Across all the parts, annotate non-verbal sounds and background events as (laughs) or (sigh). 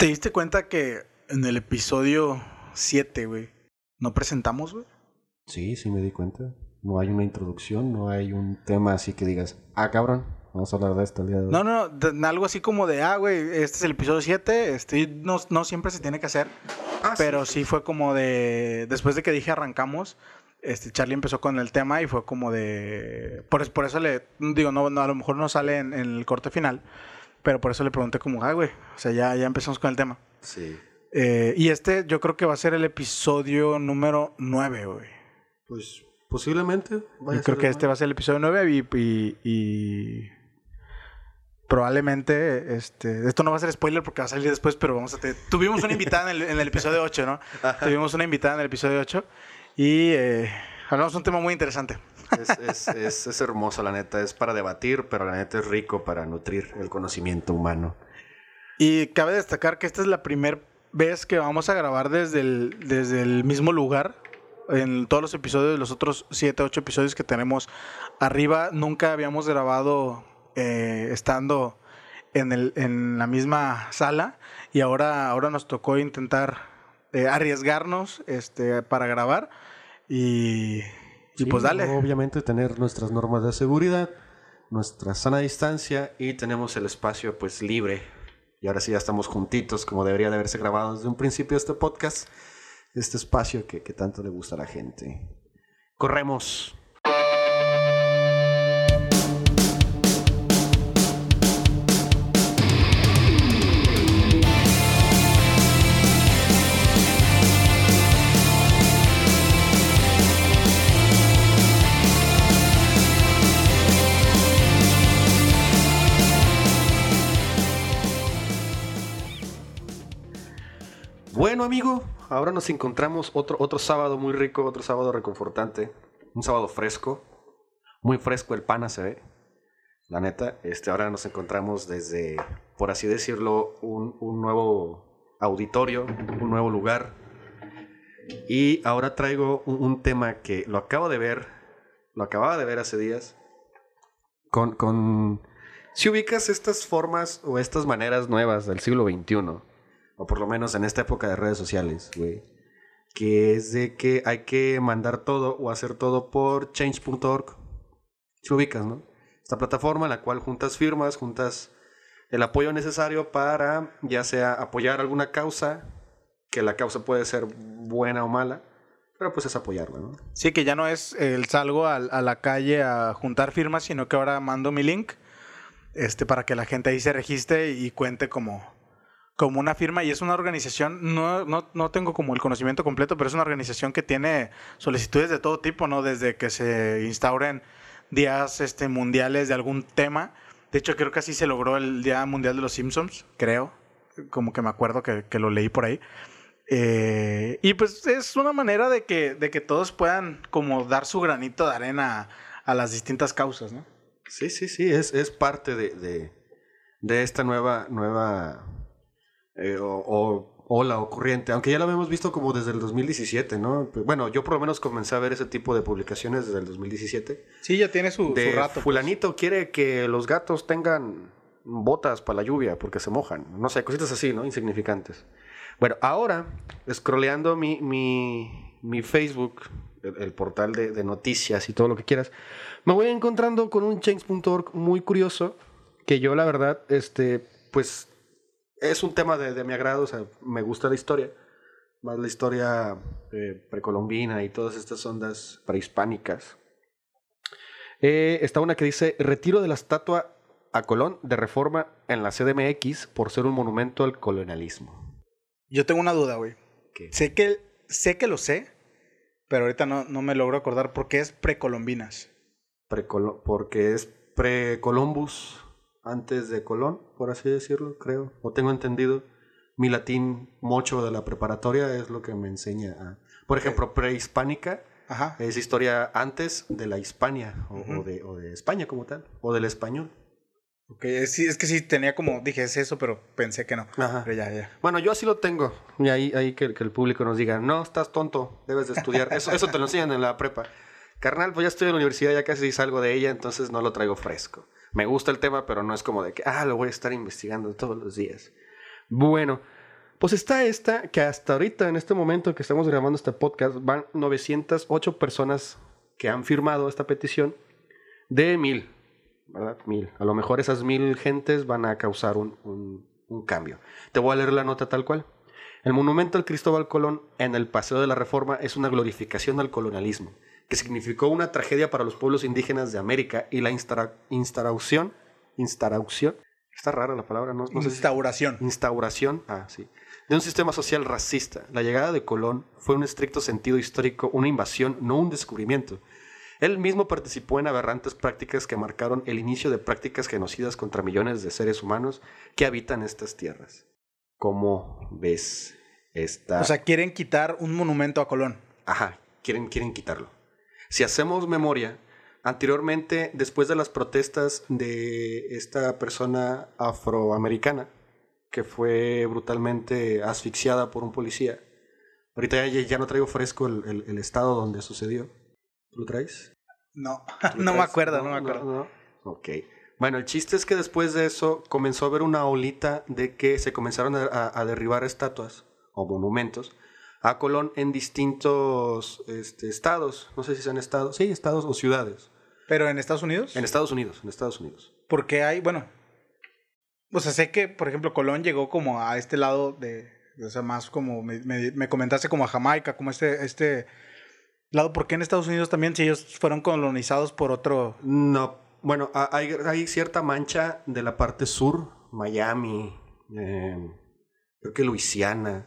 ¿Te diste cuenta que en el episodio 7, güey, no presentamos, güey? Sí, sí me di cuenta. No hay una introducción, no hay un tema así que digas, ah, cabrón, vamos a hablar de esto el día de hoy. No, no, de- algo así como de, ah, güey, este es el episodio 7, este, no, no siempre se tiene que hacer, Ah, sí. pero sí fue como de, después de que dije arrancamos, este, Charlie empezó con el tema y fue como de, por, es- por eso le, digo, no, no, a lo mejor no sale en, en el corte final, pero por eso le pregunté como, ah, güey, o sea, ya, ya empezamos con el tema. Sí. Eh, y este yo creo que va a ser el episodio número 9, güey. Pues posiblemente. Yo creo que este va a ser el episodio 9 y, y- y probablemente este esto no va a ser spoiler porque va a salir después, pero vamos a te- tuvimos una invitada en el, en el episodio 8, ¿no? (laughs) Tuvimos una invitada en el episodio 8 y eh, hablamos de un tema muy interesante. Es, es, es, es hermoso, la neta. Es para debatir, pero la neta es rico para nutrir el conocimiento humano. Y cabe destacar que esta es la primera vez que vamos a grabar desde el, desde el mismo lugar. En todos los episodios, los otros 7, 8 episodios que tenemos arriba, nunca habíamos grabado eh, estando en, el, en la misma sala. Y ahora, ahora nos tocó intentar eh, arriesgarnos este, para grabar. Y, pues dale. Obviamente tener nuestras normas de seguridad, nuestra sana distancia y tenemos el espacio pues libre. Y ahora sí ya estamos juntitos como debería de haberse grabado desde un principio este podcast. Este espacio que, que tanto le gusta a la gente. Corremos. Bueno, amigo, ahora nos encontramos otro, otro sábado muy rico, otro sábado reconfortante, un sábado fresco, muy fresco el pana se ve. La neta, este, ahora nos encontramos desde, por así decirlo, un, un nuevo auditorio, un nuevo lugar. Y ahora traigo un, un tema que lo acabo de ver, lo acababa de ver hace días, con, con... Si ubicas estas formas o estas maneras nuevas del siglo XXI, o por lo menos en esta época de redes sociales, güey, que es de que hay que mandar todo o hacer todo por change.org. Si ubicas, ¿no? Esta plataforma en la cual juntas firmas, juntas el apoyo necesario para ya sea apoyar alguna causa, que la causa puede ser buena o mala, pero pues es apoyarla, ¿no? Sí, que ya no es el salgo al- a, la calle a juntar firmas, sino que ahora mando mi link este, para que la gente ahí se registre y cuente como, como una firma. Y es una organización, no, no, no tengo como el conocimiento completo, pero es una organización que tiene solicitudes de todo tipo, ¿no? Desde que se instauren días este, mundiales de algún tema. De hecho, creo que así se logró el Día Mundial de los Simpsons, creo. Como que me acuerdo que, que lo leí por ahí. Eh, y pues es una manera de que, de que todos puedan como dar su granito de arena a, las distintas causas, ¿no? Sí, sí, sí, es, es parte de, de, de esta nueva, nueva eh, o, o ola o corriente, aunque ya la habíamos visto como desde el 2017, ¿no? Bueno, yo por lo menos comencé a ver ese tipo de publicaciones desde el 2017. Sí, ya tiene su, De su rato. pues. fulanito quiere que los gatos tengan botas para la lluvia porque se mojan. No sé, cositas así, ¿no? Insignificantes. Bueno, ahora, scrolleando mi, mi, mi Facebook, el, el portal de, de noticias y todo lo que quieras, me voy encontrando con un change.org muy curioso que yo la verdad, este, pues es un tema de, de mi agrado, o sea, me gusta la historia, más la historia eh, precolombina y todas estas ondas prehispánicas. Eh, está una que dice retiro de la estatua a Colón de reforma en la CDMX por ser un monumento al colonialismo. Yo tengo una duda, güey. ¿Qué? Sé que, sé que lo sé, pero ahorita no, no me logro acordar por qué es precolombinas. Precolo- porque es pre-Columbus, antes de Colón, por así decirlo, creo. O tengo entendido. Mi latín mocho de la preparatoria es lo que me enseña a... Por ejemplo, prehispánica Ajá. es historia antes de la Hispania, o, Ujú. o de, o de España como tal, o del español. Ok, es, es que sí tenía como, dije, es eso, pero pensé que no. Ajá. Pero ya, ya. Bueno, yo así lo tengo. Y ahí, ahí que, que el público nos diga, no, estás tonto, debes de estudiar. Eso, eso te lo enseñan en la prepa. Carnal, pues ya estoy en la universidad, ya casi salgo de ella, entonces no lo traigo fresco. Me gusta el tema, pero no es como de que, ah, lo voy a estar investigando todos los días. Bueno, Pues está esta, que hasta ahorita, en este momento que estamos grabando este podcast, van 908 personas que han firmado esta petición de mil, ¿verdad? Mil. A lo mejor esas mil gentes van a causar un, un, un cambio. Te voy a leer la nota tal cual. El monumento al Cristóbal Colón en el Paseo de la Reforma es una glorificación al colonialismo, que significó una tragedia para los pueblos indígenas de América y la instauración, instauración, está rara la palabra, no, no sé si- Instauración. instauración, ah, sí, de un sistema social racista. La llegada de Colón fue en un estricto sentido histórico una invasión, no un descubrimiento. Él mismo participó en aberrantes prácticas que marcaron el inicio de prácticas genocidas contra millones de seres humanos que habitan estas tierras. ¿Cómo ves esta? O sea, quieren quitar un monumento a Colón. Ajá, quieren, quieren quitarlo. Si hacemos memoria, anteriormente, después de las protestas de esta persona afroamericana, que fue brutalmente asfixiada por un policía, ahorita ya, ya no traigo fresco el, el- el estado donde sucedió. ¿Tú lo traes? No, ¿Tú lo (laughs) no me acuerdo, no, me acuerdo. no. Ok. Bueno, el chiste es que después de eso comenzó a haber una olita de que se comenzaron a, a- a derribar estatuas o monumentos a Colón en distintos este, estados. No sé si son estados. Sí, estados o ciudades. Pero en Estados Unidos, En Estados Unidos, en Estados Unidos. porque hay, bueno, o sea, sé que, por ejemplo, Colón llegó como a este lado de, o sea, más como, me, me- me comentaste como a Jamaica, como este, este lado, ¿por qué en Estados Unidos también si ellos fueron colonizados por otro? No, bueno, ha- hay, hay cierta mancha de la parte sur, Miami, eh, creo que Luisiana.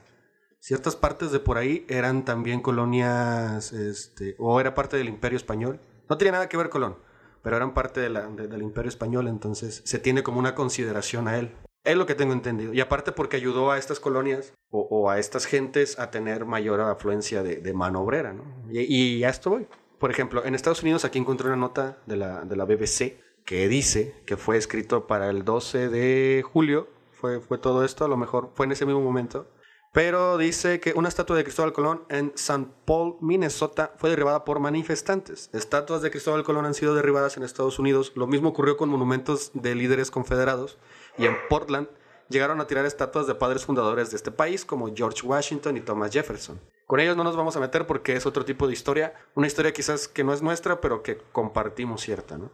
Ciertas partes de por ahí eran también colonias, este, o era parte del Imperio Español. No tenía nada que ver Colón, pero eran parte de del Imperio Español, entonces se tiene como una consideración a él. Es lo que tengo entendido. Y aparte porque ayudó a estas colonias o, a estas gentes a tener mayor afluencia de, de mano obrera. Y, y a esto voy. Por ejemplo, en Estados Unidos aquí encontré una nota de la, de la BBC que dice que fue escrito para el 12 de julio. Fue, fue todo esto, a lo mejor fue en ese mismo momento. Pero dice que una estatua de Cristóbal Colón en St. Paul, Minnesota, fue derribada por manifestantes. Estatuas de Cristóbal Colón han sido derribadas en Estados Unidos. Lo mismo ocurrió con monumentos de líderes confederados. Y en Portland llegaron a tirar estatuas de padres fundadores de este país, como George Washington y Thomas Jefferson. Con ellos no nos vamos a meter porque es otro tipo de historia. Una historia quizás que no es nuestra, pero que compartimos cierta, ¿no?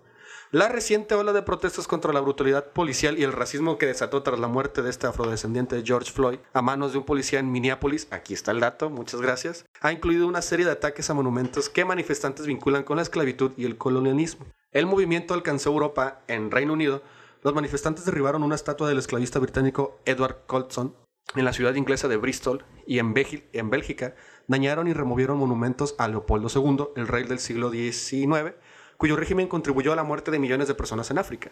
La reciente ola de protestas contra la brutalidad policial y el racismo que desató tras la muerte de este afrodescendiente George Floyd a manos de un policía en Minneapolis, aquí está el dato, muchas gracias, ha incluido una serie de ataques a monumentos que manifestantes vinculan con la esclavitud y el colonialismo. El movimiento alcanzó Europa en Reino Unido. Los manifestantes derribaron una estatua del esclavista británico Edward Colson en la ciudad inglesa de Bristol y en, Bélgi- en Bélgica dañaron y removieron monumentos a Leopoldo II, el rey del siglo XIX, cuyo régimen contribuyó a la muerte de millones de personas en África.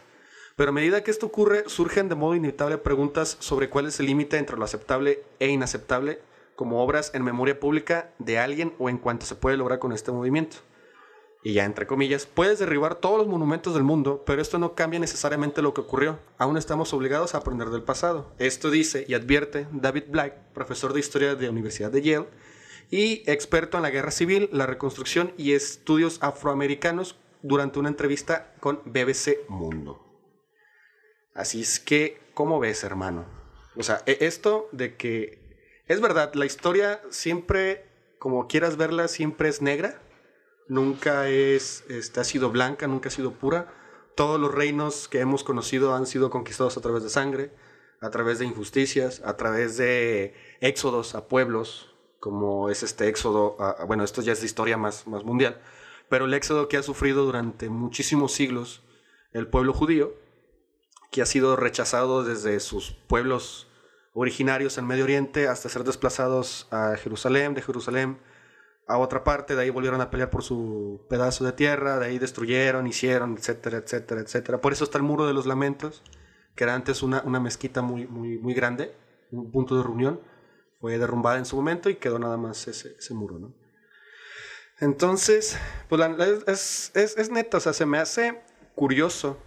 Pero a medida que esto ocurre, surgen de modo inevitable preguntas sobre cuál es el límite entre lo aceptable e inaceptable como obras en memoria pública de alguien o en cuanto se puede lograr con este movimiento. Y ya entre comillas, puedes derribar todos los monumentos del mundo, pero esto no cambia necesariamente lo que ocurrió. Aún estamos obligados a aprender del pasado. Esto dice y advierte David Black, profesor de historia de la Universidad de Yale y experto en la guerra civil, la reconstrucción y estudios afroamericanos durante una entrevista con BBC Mundo. Así es que, ¿cómo ves, hermano? O sea, e- esto de que es verdad, la historia siempre, como quieras verla, siempre es negra nunca es, este, ha sido blanca, nunca ha sido pura. Todos los reinos que hemos conocido han sido conquistados a través de sangre, a través de injusticias, a través de éxodos a pueblos, como es este éxodo, bueno, esto ya es historia más, más mundial, pero el éxodo que ha sufrido durante muchísimos siglos el pueblo judío, que ha sido rechazado desde sus pueblos originarios en Medio Oriente hasta ser desplazados a Jerusalén, de Jerusalén a otra parte, de ahí volvieron a pelear por su pedazo de tierra, de ahí destruyeron, hicieron, etcétera, etcétera, etcétera. Por eso está el Muro de los Lamentos, que era antes una, una mezquita muy, muy, muy grande, un punto de reunión, fue derrumbada en su momento y quedó nada más ese, ese muro, ¿no? Entonces, pues la- es, es, es neta, o sea, se me hace curioso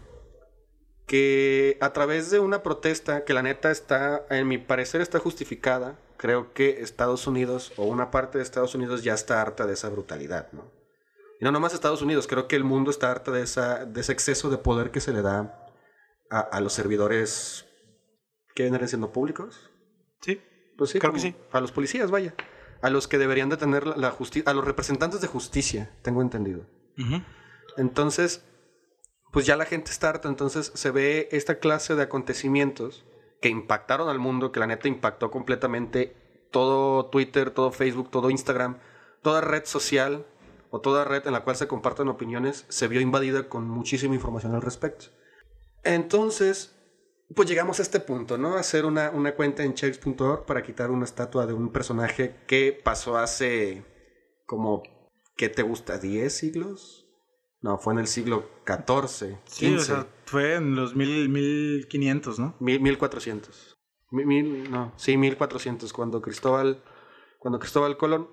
que a través de una protesta que la neta está, en mi parecer está justificada, creo que Estados Unidos o una parte de Estados Unidos ya está harta de esa brutalidad, ¿no? Y no nomás Estados Unidos, creo que el mundo está harta de, esa, de ese exceso de poder que se le da a, a los servidores que vienen siendo públicos. Sí. Pues sí, Creo que sí. A los policías, vaya. A los que deberían de tener la, justicia, a los representantes de justicia, tengo entendido. Entonces, pues ya la gente está harta, entonces se ve esta clase de acontecimientos que impactaron al mundo, que la neta impactó completamente todo Twitter, todo Facebook, todo Instagram, toda red social o toda red en la cual se comparten opiniones, se vio invadida con muchísima información al respecto. Entonces, pues llegamos a este punto, ¿no? Hacer una, una cuenta en checks.org para quitar una estatua de un personaje que pasó hace como, ¿qué te gusta? ¿10 siglos? No, fue en el siglo XIV, Sí, o 15, sea, fue en los mil, 1500, ¿no? mil- 1400. Mi- mil- no, sí, 1400, cuando Cristóbal, cuando Cristóbal Colón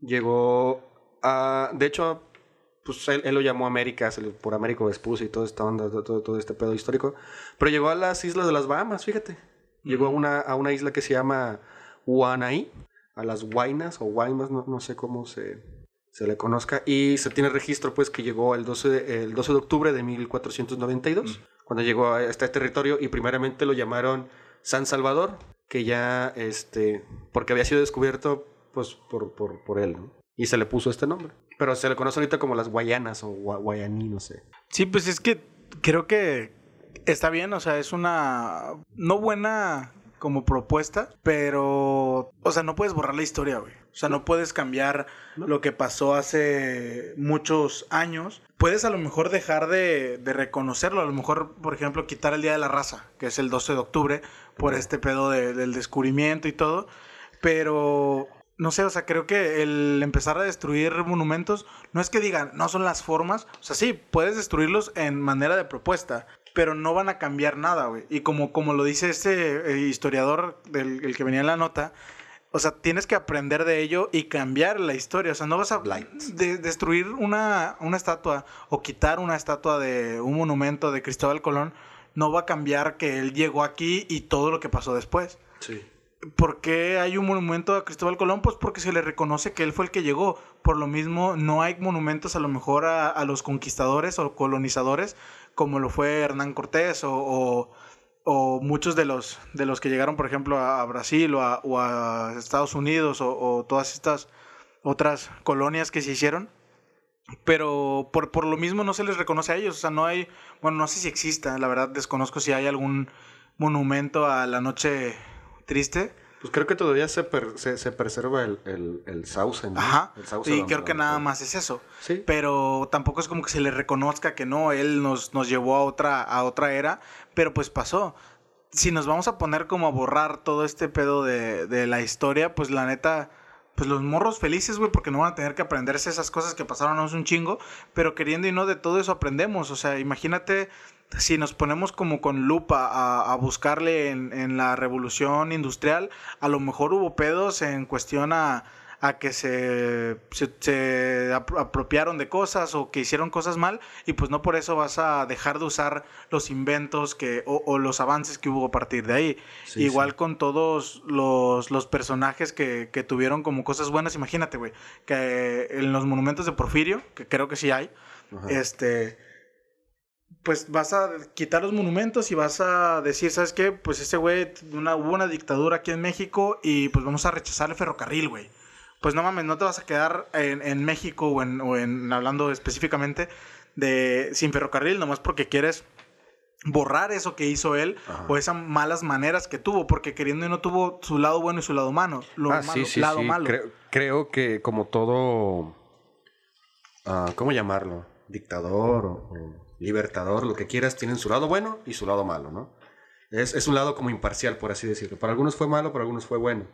llegó a... De hecho, pues él, él lo llamó América, por Américo Vespucio y toda esta onda, todo, todo este pedo histórico. Pero llegó a las islas de las Bahamas, fíjate. Llegó a una, a una isla que se llama Huanaí, a las Guainas o Guaymas, no, no sé cómo se, se le conozca. Y se tiene registro, pues, que llegó el 12 de, el 12 de octubre de 1492, cuando llegó a este territorio y primeramente lo llamaron San Salvador, que ya, este, porque había sido descubierto, pues, por, por, por él, ¿no? Y se le puso este nombre. Pero se le conoce ahorita como las Guayanas o Gua- Guayaní, no sé. Sí, pues es que creo que está bien, o sea, es una no buena como propuesta, pero, o sea, no puedes borrar la historia, güey. O sea, no puedes cambiar No. lo que pasó hace muchos años. Puedes a lo mejor dejar de, de reconocerlo, a lo mejor, por ejemplo, quitar el Día de la Raza, que es el 12 de octubre, por este pedo de- del descubrimiento y todo, pero... No sé, o sea, creo que el empezar a destruir monumentos no es que digan, no son las formas. O sea, sí, puedes destruirlos en manera de propuesta, pero no van a cambiar nada, güey. Y como, como lo dice este eh, historiador del el que venía en la nota, o sea, tienes que aprender de ello y cambiar la historia. O sea, no vas a de- destruir una, una estatua o quitar una estatua de un monumento de Cristóbal Colón. No va a cambiar que él llegó aquí y todo lo que pasó después. Sí. ¿Por qué hay un monumento a Cristóbal Colón? Pues porque se le reconoce que él fue el que llegó. Por lo mismo, no hay monumentos a lo mejor a, a los conquistadores o colonizadores, como lo fue Hernán Cortés o, o- o muchos de los, de los que llegaron, por ejemplo, a, Brasil o a, o a Estados Unidos o todas estas otras colonias que se hicieron. Pero por, por lo mismo no se les reconoce a ellos. O sea, no hay, bueno, no sé si exista, la verdad desconozco si hay algún monumento a la noche triste. Pues creo que todavía se, per- se, se preserva el, el, el sauce, ¿no? Ajá. El sauce Y creo que nada más es eso. Sí. Pero tampoco es como que se le reconozca que no, él nos, nos llevó a otra, a otra era, pero pues pasó. Si nos vamos a poner como a borrar todo este pedo de, de la historia, pues la neta, pues los morros felices, güey, porque no van a tener que aprenderse esas cosas que pasaron hace un chingo, pero queriendo y no de todo eso aprendemos. O sea, imagínate si nos ponemos como con lupa a, a buscarle en, en la revolución industrial, a lo mejor hubo pedos en cuestión a, a que se, se, se apro- apropiaron de cosas o que hicieron cosas mal y pues no por eso vas a dejar de usar los inventos que, o, o los avances que hubo a partir de ahí. Sí, Igual sí. con todos los, los personajes que, que tuvieron como cosas buenas, imagínate, güey, que en los monumentos de Porfirio, que creo que sí hay, Ajá. este pues vas a quitar los monumentos y vas a decir, ¿sabes qué? Pues ese güey, una, hubo una dictadura aquí en México y pues vamos a rechazar el ferrocarril, güey. Pues no mames, no te vas a quedar en, en México o en, o en- hablando específicamente de sin ferrocarril, nomás porque quieres borrar eso que hizo él Ajá. o esas malas maneras que tuvo, porque queriendo y no tuvo su lado bueno y su lado malo. Lo ah, malo, sí, sí, lado sí. malo. Creo, creo que como todo, ah, ¿cómo llamarlo? Dictador o, o libertador, lo que quieras, tienen su lado bueno y su lado malo, ¿no? Es, es un lado como imparcial, por así decirlo. Para algunos fue malo, para algunos fue bueno.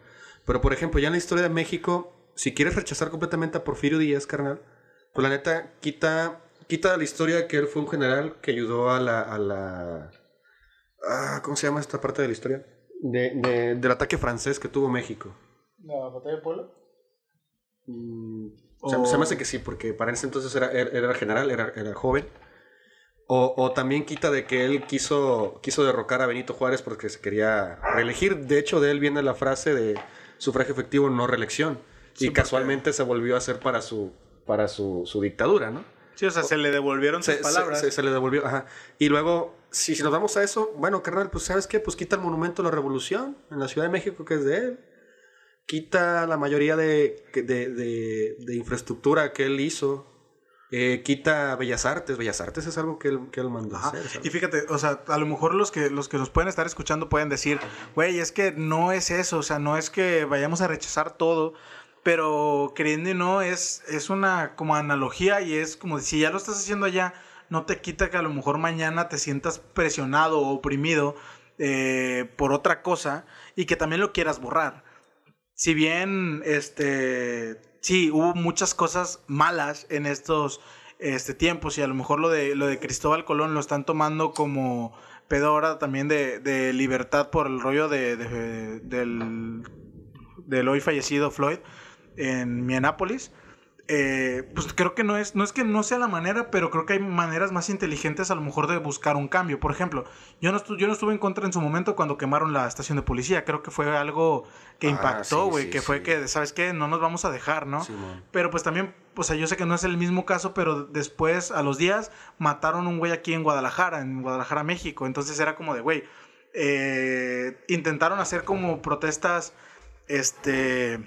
Pero, por ejemplo, ya en la historia de México, si quieres rechazar completamente a Porfirio Díaz, carnal, pues la neta, quita, quita de la historia que él fue un general que ayudó a la... A la ah, ¿Cómo se llama esta parte de la historia? De- de- del ataque francés que tuvo México. ¿La batalla de Puebla? Mm, O- se, se me hace que sí, porque para ese entonces era, era, era general, era, era joven. O, o también quita de que él quiso, quiso derrocar a Benito Juárez porque se quería reelegir. De hecho, de él viene la frase de sufragio efectivo, no reelección. Sí, y casualmente se volvió a hacer para su, para su, su dictadura, ¿no? Sí, o sea, se le devolvieron sus Se, se- palabras. se- se le devolvió, ajá. Y luego, si, si nos vamos a eso, bueno, carnal, pues ¿sabes qué? Pues quita el monumento a la revolución en la Ciudad de México, que es de él. quita la mayoría de, de, de, de infraestructura que él hizo. Eh, quita Bellas Artes. Bellas Artes es algo que él, que él mandó Ajá. hacer. ¿sabes? Y fíjate, o sea, a lo mejor los que los que nos pueden estar escuchando pueden decir, güey, es que no es eso, o sea, no es que vayamos a rechazar todo, pero queriendo y no es es una como analogía y es como si ya lo estás haciendo allá, no te quita que a lo mejor mañana te sientas presionado o oprimido eh, por otra cosa y que también lo quieras borrar. Si bien, este, sí, hubo muchas cosas malas en estos este, tiempos y a lo mejor lo de, lo de Cristóbal Colón lo están tomando como pedora también de, de libertad por el rollo de- del, del hoy fallecido Floyd en Minneapolis. Eh, pues creo que no es, no es que no sea la manera, pero creo que hay maneras más inteligentes a lo mejor de buscar un cambio. Por ejemplo, yo no, estu- yo no estuve en contra en su momento cuando quemaron la estación de policía. Creo que fue algo que Ah, impactó, güey, sí, que fue que, ¿sabes qué? No nos vamos a dejar, ¿no? Pero pues también, o sea, yo sé que no es el mismo caso, pero después, a los días, mataron un güey aquí en Guadalajara, en Guadalajara, México. Entonces era como de, güey, eh, intentaron hacer como protestas, este,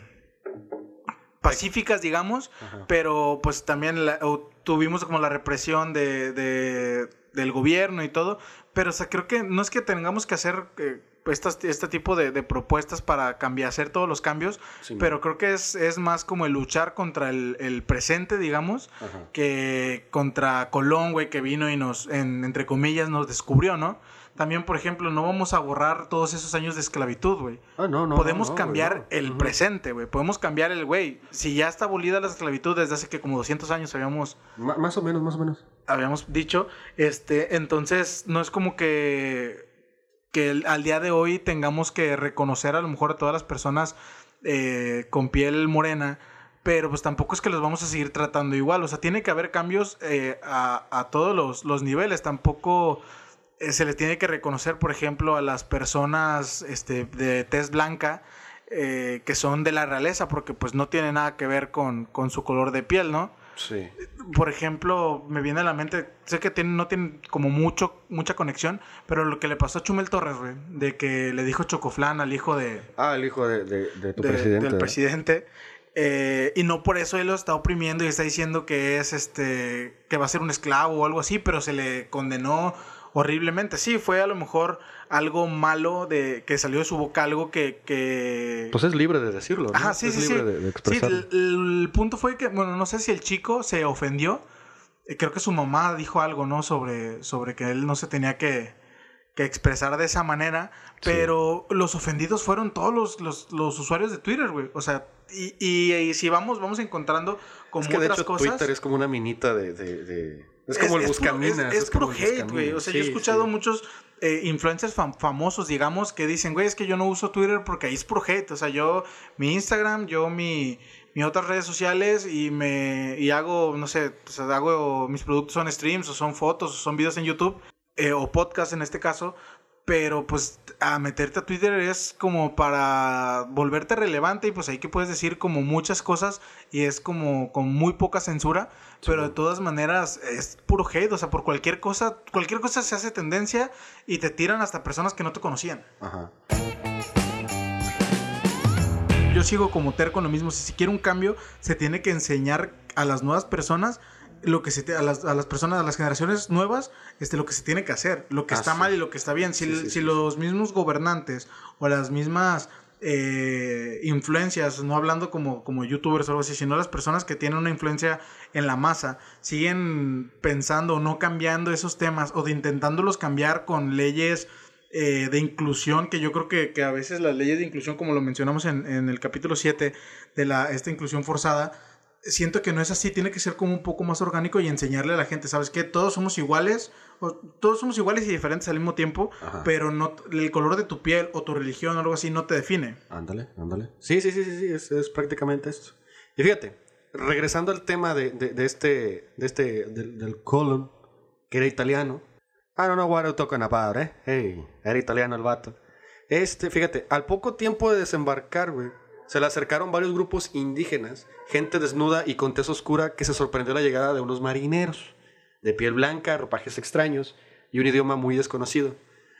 pacíficas, digamos, Ajá. pero pues también la- o tuvimos como la represión de, de- del gobierno y todo, pero o sea, creo que no es que tengamos que hacer eh, estas- este tipo de, de propuestas para cambiar, hacer todos los cambios, Sí, pero creo que es, es más como el luchar contra el, el presente, digamos, Ajá. que contra Colón, güey, que vino y nos, en- entre comillas, nos descubrió, ¿no? También, por ejemplo, no vamos a borrar todos esos años de esclavitud, güey. Ah, no, no, Podemos no, cambiar no. el presente, güey. Podemos cambiar el, güey. Si ya está abolida la esclavitud desde hace que como 200 años habíamos, más o menos, más o menos. habíamos dicho, este, entonces no es como que, que el- al día de hoy tengamos que reconocer a lo mejor a todas las personas eh, con piel morena, pero pues tampoco es que los vamos a seguir tratando igual. O sea, tiene que haber cambios eh, a, a todos los, los niveles. Tampoco se le tiene que reconocer, por ejemplo, a las personas este, de tez blanca eh, que son de la realeza, porque pues no tiene nada que ver con, con su color de piel, ¿no? Sí. por ejemplo, me viene a la mente, sé que tiene, no tiene como mucho, mucha conexión, pero lo que le pasó a Chumel Torres, güey, de que le dijo Chocoflán al hijo de, Ah, el hijo de, de- de tu de- presidente. del ¿eh? presidente, eh, y no por eso él lo está oprimiendo y está diciendo que es este, que va a ser un esclavo o algo así, pero se le condenó horriblemente. Sí, fue a lo mejor algo malo de que salió de su boca, algo que, que Pues es libre de decirlo, ¿no? Ajá, sí, es sí, libre sí. de, de Sí, expresarlo. el, el punto fue que, bueno, no sé si el chico se ofendió. Eh, Creo que su mamá dijo algo, ¿no? Sobre, sobre que él no se tenía que, que expresar de esa manera. Sí. Pero los ofendidos fueron todos los, los, los usuarios de Twitter, güey. O sea, y, y- y si vamos, vamos encontrando como es que de otras hecho cosas. Twitter es como una minita de... de- de- Es como el buscaminas. Es, es puro hate, güey. O sea, yo he Sí, escuchado sí. muchos eh, influencers fam- famosos, digamos, que dicen, güey, es que yo no uso Twitter porque ahí es puro hate. O sea, yo, mi Instagram, yo mi, mi otras redes sociales y me y hago, no sé, sea, hago, mis productos son streams o son fotos o son videos en YouTube eh, o podcast en este caso. Pero pues a meterte a Twitter es como para volverte relevante y pues ahí que puedes decir como muchas cosas y es como con muy poca censura, pero de todas maneras es puro hate, o sea, por cualquier cosa, cualquier cosa se hace tendencia y te tiran hasta personas que no te conocían. Ajá. Yo sigo como terco en lo mismo, si se quiere un cambio, se tiene que enseñar a las nuevas personas lo que se te- a, las, a las personas, a las generaciones nuevas, este, lo que se tiene que hacer, lo que Ah, está sí. mal y lo que está bien. Si, Sí, sí, si los mismos gobernantes o las mismas eh, influencias, no hablando como, como youtubers o algo así, sino las personas que tienen una influencia en la masa, siguen pensando o no cambiando esos temas o de intentándolos cambiar con leyes eh, de inclusión, que yo creo que, que a veces las leyes de inclusión, como lo mencionamos en, en el capítulo 7 de la, esta inclusión forzada, siento que no es así, tiene que ser como un poco más orgánico y enseñarle a la gente, ¿sabes qué? Todos somos iguales, o- todos somos iguales y diferentes al mismo tiempo, Ajá. pero no el color de tu piel o tu religión o algo así no te define. Ándale, ándale. Sí, sí, sí, sí, sí, es, es prácticamente esto. Y fíjate, regresando al tema de, de, de este, de este, del, del colon, que era italiano. I don't know what I'm talking about, eh. Hey, era italiano el vato. Este, fíjate, al poco tiempo de desembarcar, güey, se le acercaron varios grupos indígenas, gente desnuda y con tez oscura que se sorprendió la llegada de unos marineros, de piel blanca, ropajes extraños y un idioma muy desconocido.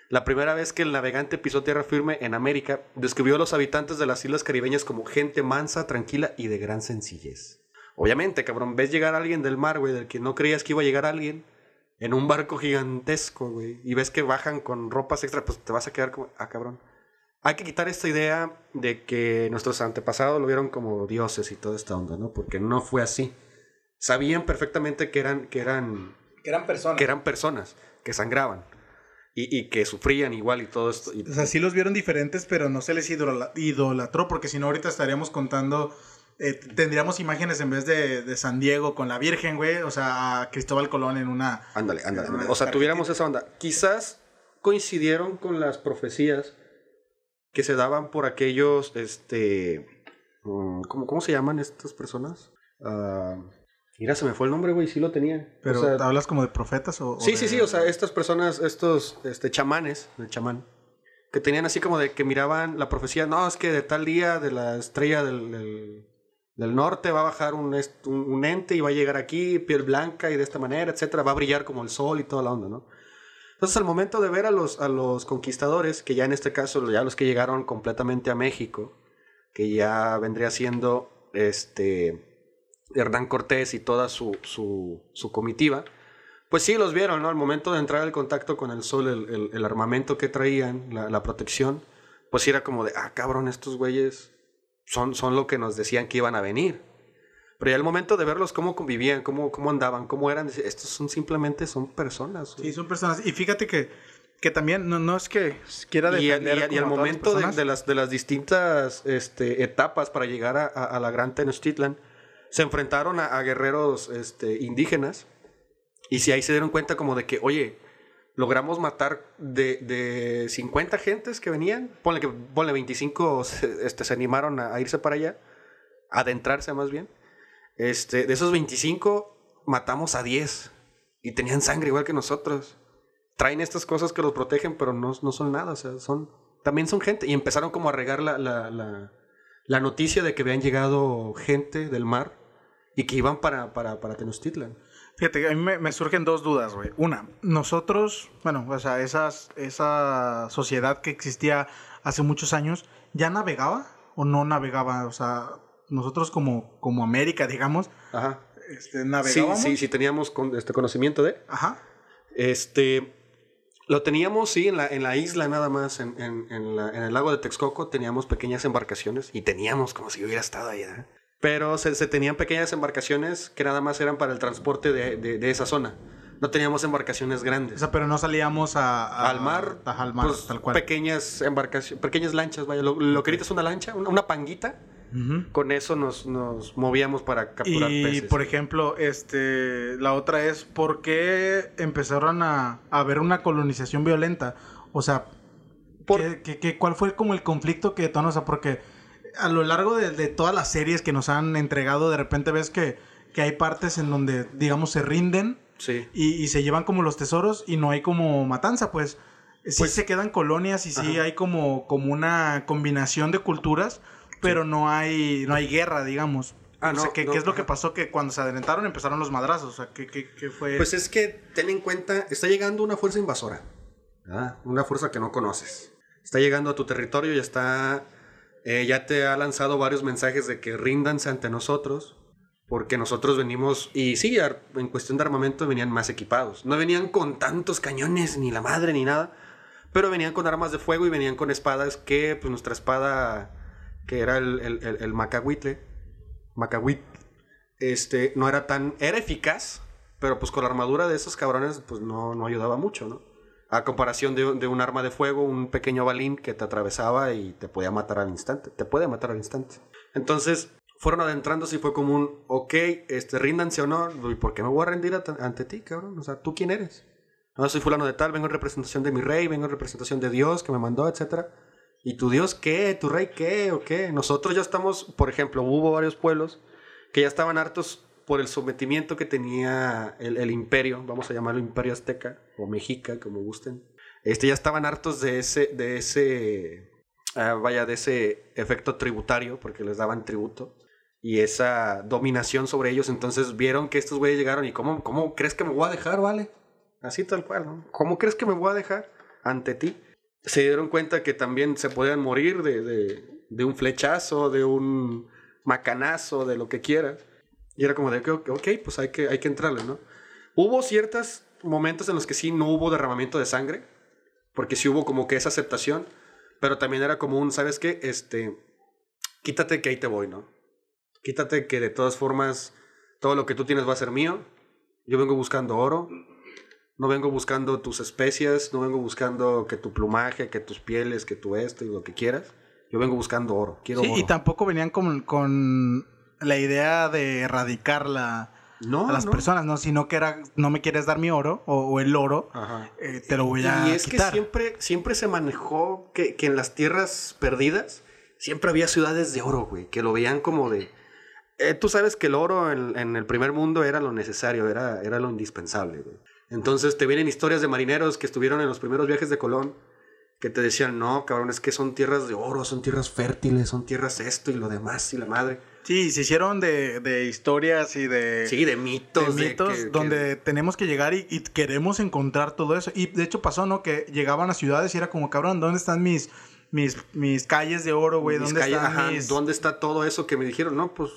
La primera vez que el navegante pisó tierra firme en América, describió a los habitantes de las islas caribeñas como gente mansa, tranquila y de gran sencillez. Obviamente, cabrón, ves llegar a alguien del mar, güey, del que no creías que iba a llegar alguien, en un barco gigantesco, güey, y ves que bajan con ropas extra, pues te vas a quedar como, ah, cabrón. Hay que quitar esta idea de que nuestros antepasados lo vieron como dioses y toda esta onda, ¿no? Porque no fue así. Sabían perfectamente que eran, que eran, Que eran personas. que eran personas, que sangraban y, y que sufrían igual y todo esto. y- O sea, sí los vieron diferentes, pero no se les idola- idolatró, porque si no, ahorita estaríamos contando. eh, tendríamos imágenes en vez de, de San Diego con la Virgen, güey. O sea, a Cristóbal Colón en una. Ándale, ándale. O sea, tuviéramos esa onda. Quizás coincidieron con las profecías que se daban por aquellos, este, mm, ¿cómo, cómo se llaman estas personas? Ah, mira, se me fue el nombre, güey, sí lo tenía. O Pero sea, ¿hablas como de profetas o.? o sí, de- sí, sí, o sea, estas personas, estos, este, chamanes, el chamán, que tenían así como de que miraban la profecía, no, es que de tal día de la estrella del, del, del norte va a bajar un, un, un ente y va a llegar aquí, piel blanca y de esta manera, etcétera, va a brillar como el sol y toda la onda, ¿no? Entonces, al momento de ver a los, a los conquistadores, que ya en este caso, ya los que llegaron completamente a México, que ya vendría siendo este Hernán Cortés y toda su, su, comitiva, pues sí, los vieron, ¿no? Al momento de entrar en contacto con el sol, el, el- el armamento que traían, la, la protección, pues era como de, ah, cabrón, estos güeyes son, son lo que nos decían que iban a venir. Pero ya al momento de verlos cómo convivían, cómo, cómo andaban, cómo eran, estos son simplemente son personas. Sí, son personas. Y fíjate que, que también no, no es que quiera y, defender. y- y al como a todas las momento de, de las, de las distintas este, etapas para llegar a, a- a la Gran Tenochtitlan, se enfrentaron a, a guerreros este, indígenas y si ahí se dieron cuenta como de que, oye, logramos matar de, de 50 gentes que venían, ponle, que, ponle 25 se, este, se animaron a, a irse para allá, a adentrarse más bien. Este, de esos 25 matamos a 10 y tenían sangre igual que nosotros traen estas cosas que los protegen, pero no, no son nada, o sea, son, también son gente. Y empezaron como a regar la, la, la, noticia de que habían llegado gente del mar y que iban para, para, para Tenochtitlan. Fíjate, a mí me, me surgen dos dudas, güey. Una, nosotros, bueno, o sea, esas, esa sociedad que existía hace muchos años, ¿ya navegaba o no navegaba? O sea, nosotros como, como América, digamos, Ajá. este, Sí, navegábamos. sí, sí, teníamos con, este conocimiento de. Ajá. Este. Lo teníamos, sí, en la, en la isla nada más, en, en, en, la- en el lago de Texcoco, teníamos pequeñas embarcaciones y teníamos como si hubiera estado allá. Pero se, se tenían pequeñas embarcaciones que nada más eran para el transporte de, de- de esa zona. No teníamos embarcaciones O grandes. sea, pero no salíamos a, a- al mar, al mar, pues, tal cual. pequeñas embarcaciones, pequeñas lanchas, vaya. Lo, lo que ahorita es una lancha, una, una panguita. Con eso nos, nos movíamos para capturar Y, peces. por ejemplo, este, la otra es, ¿por qué empezaron a, a haber una colonización violenta? O sea, Por- ¿qué- qué- qué- cuál fue como el conflicto que detonó? O sea, porque a lo largo de, de todas las series que nos han entregado, de repente ves que, que hay partes en donde, digamos, se rinden Sí. y, y se llevan como los tesoros y no hay como matanza, pues. Sí Pues- se quedan colonias y sí Ajá. hay como, como una combinación de culturas, pero no hay no hay guerra, digamos. Ah, o sea, no, ¿qué, no, qué es lo que pasó? Que cuando se adelantaron empezaron los madrazos. O sea, ¿qué, qué- qué fue? Pues es que ten en cuenta, está llegando una fuerza invasora. ¿verdad? Una fuerza que no conoces. Está llegando a tu territorio y está. eh, ya te ha lanzado varios mensajes de que ríndanse ante nosotros. Porque nosotros venimos. Y sí, en cuestión de armamento venían más equipados. No venían con tantos cañones, ni la madre, ni nada. Pero venían con armas de fuego y venían con espadas que, pues nuestra espada, que era el, el, el, macahuitle, macahuit, este, no era tan, era eficaz, pero pues con la armadura de esos cabrones, pues no, no ayudaba mucho, ¿no? A comparación de, de un arma de fuego, un pequeño balín que te atravesaba y te podía matar al instante, te puede matar al instante. Entonces, fueron adentrándose y fue como un, ok, este, ríndanse o no, ¿y por qué me voy a rendir ante- ante ti, cabrón? O sea, ¿tú quién eres? No, soy fulano de tal, vengo en representación de mi rey, vengo en representación de Dios que me mandó, etcétera. ¿Y tu Dios qué? ¿Tu rey qué? ¿O qué? Nosotros ya estamos, por ejemplo, hubo varios pueblos que ya estaban hartos por el sometimiento que tenía el, imperio, vamos a llamarlo imperio azteca o mexica, como gusten. Este, ya estaban hartos de ese, de ese, ah, vaya, de ese efecto tributario, porque les daban tributo, y esa dominación sobre ellos. Entonces vieron que estos güeyes llegaron y, ¿cómo, cómo crees que me voy a dejar, vale? Así tal cual, ¿no? ¿Cómo crees que me voy a dejar? ante ti. Se dieron cuenta que también se podían morir de, de, un flechazo, de un macanazo, de lo que quieras. Y era como de, ok, pues hay que, hay que entrarle, ¿no? Hubo ciertos momentos en los que sí no hubo derramamiento de sangre, porque sí hubo como que esa aceptación, pero también era como un, ¿sabes qué? Este, quítate que ahí te voy, ¿no? Quítate que de todas formas todo lo que tú tienes va a ser mío. Yo vengo buscando oro, no vengo buscando tus especias, no vengo buscando que tu plumaje, que tus pieles, que tu esto y lo que quieras. Yo vengo buscando oro, quiero Sí, oro. y tampoco venían con, con la idea de erradicar la, no, a las no. personas, ¿no? Sino que era, no me quieres dar mi oro o, o el oro, eh, te lo voy a Y es quitar. que siempre, siempre se manejó que, que en las tierras perdidas siempre había ciudades de oro, güey, que lo veían como de... eh, tú sabes que el oro en, en el primer mundo era lo necesario, era, era lo indispensable, güey. Entonces te vienen historias de marineros que estuvieron en los primeros viajes de Colón que te decían, no, cabrón, es que son tierras de oro, son tierras fértiles, son tierras esto y lo demás y la madre. Sí, se hicieron de, de historias y de, Sí, de mitos. de mitos que- donde tenemos que llegar y, y queremos encontrar todo eso. Y de hecho pasó, ¿no? Que llegaban a ciudades y era como, cabrón, ¿dónde están mis, mis, mis calles de oro, güey? mis ¿Dónde calles, están ajá, mis...? ¿Dónde está todo eso que me dijeron? No, pues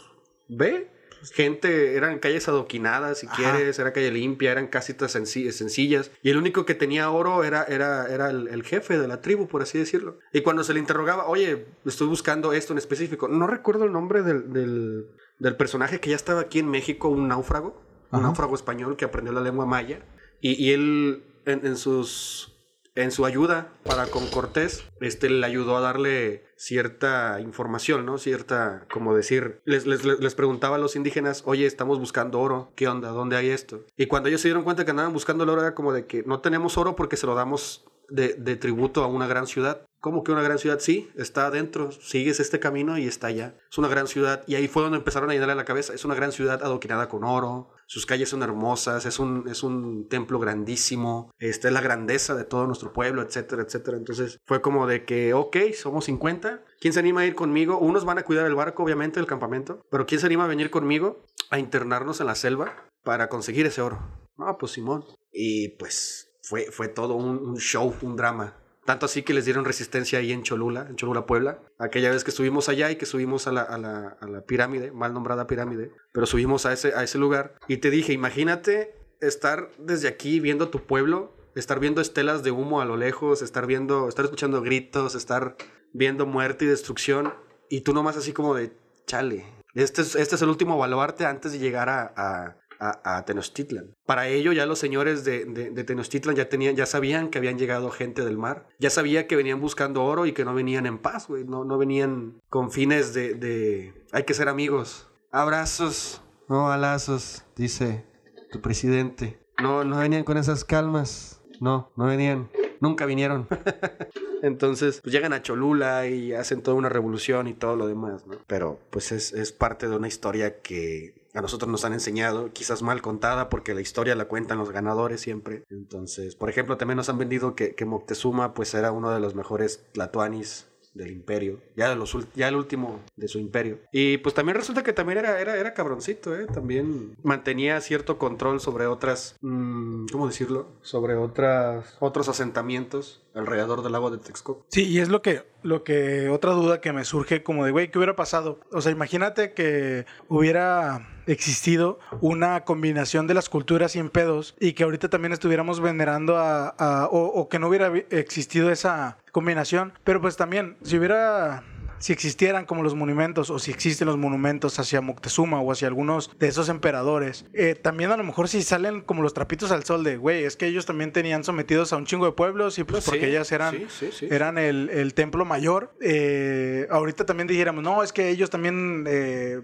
ve. Gente, eran calles adoquinadas, si Ajá. quieres, era calle limpia, eran casitas senci- sencillas. Y el único que tenía oro era, era, era el, el jefe de la tribu, por así decirlo. Y cuando se le interrogaba, oye, estoy buscando esto en específico, no recuerdo el nombre del, del, del personaje que ya estaba aquí en México, un náufrago, un náufrago español que aprendió la lengua maya. Y, y él, en, en sus en su ayuda para con Cortés, este le ayudó a darle cierta información, ¿no? Cierta, como decir, les, les, les- preguntaba a los indígenas, oye, estamos buscando oro, ¿qué onda? ¿Dónde hay esto? Y cuando ellos se dieron cuenta que andaban buscando el oro, era como de que no tenemos oro porque se lo damos de, de tributo a una gran ciudad. ¿Cómo que una gran ciudad? Sí, está adentro, sigues este camino y está allá. Es una gran ciudad. Y ahí fue donde empezaron a llenarle la cabeza. Es una gran ciudad adoquinada con oro, sus calles son hermosas, es un, es un templo grandísimo, esta es la grandeza de todo nuestro pueblo, etcétera, etcétera. Entonces fue como de que, ok, somos 50. ¿Quién se anima a ir conmigo? Unos van a cuidar el barco, obviamente, el campamento. Pero ¿quién se anima a venir conmigo a internarnos en la selva para conseguir ese oro? Ah, pues Simón. Y pues fue, fue todo un show, un drama. Tanto así que les dieron resistencia ahí en Cholula, en Cholula, Puebla. Aquella vez que estuvimos allá y que subimos a la, pirámide, mal nombrada pirámide, pero subimos a ese, a ese lugar. Y te dije, imagínate estar desde aquí viendo tu pueblo, estar viendo estelas de humo a lo lejos, estar viendo, estar escuchando gritos, estar viendo muerte y destrucción. Y tú nomás así como de, chale, este es, este es el último baluarte antes de llegar a, a- a Tenochtitlan. Para ello ya los señores de, de- de Tenochtitlan ya, tenían, ya sabían que habían llegado gente del mar. Ya sabía que venían buscando oro y que no venían en paz, güey. No, no venían con fines de, de... Hay que ser amigos. Abrazos, no balazos, dice tu presidente. No, no venían con esas calmas. No, no venían. Nunca vinieron. (laughs) Entonces, pues llegan a Cholula y hacen toda una revolución y todo lo demás, ¿no? Pero pues es, es parte de una historia que a nosotros nos han enseñado, quizás mal contada, porque la historia la cuentan los ganadores siempre. Entonces, por ejemplo, también nos han vendido que, que Moctezuma pues era uno de los mejores tlatoanis del imperio, ya, de los, ya el último de su imperio. Y pues también resulta que también era, era, era cabroncito, ¿eh? También mantenía cierto control sobre otras, mm, ¿cómo decirlo? Sobre otras, otros asentamientos alrededor del lago de Texcoco. Sí, y es lo que, lo que, otra duda que me surge como de, güey, ¿qué hubiera pasado? O sea, imagínate que hubiera existido una combinación de las culturas sin pedos y que ahorita también estuviéramos venerando a, a- o, o que no hubiera existido esa combinación, pero pues también, si hubiera... Si existieran como los monumentos o si existen los monumentos hacia Moctezuma o hacia algunos de esos emperadores, eh, también a lo mejor si salen como los trapitos al sol de, güey, es que ellos también tenían sometidos a un chingo de pueblos y pues Sí, porque ellas eran sí, sí, sí. eran el, el templo mayor. Eh, ahorita también dijéramos, no, es que ellos también eh,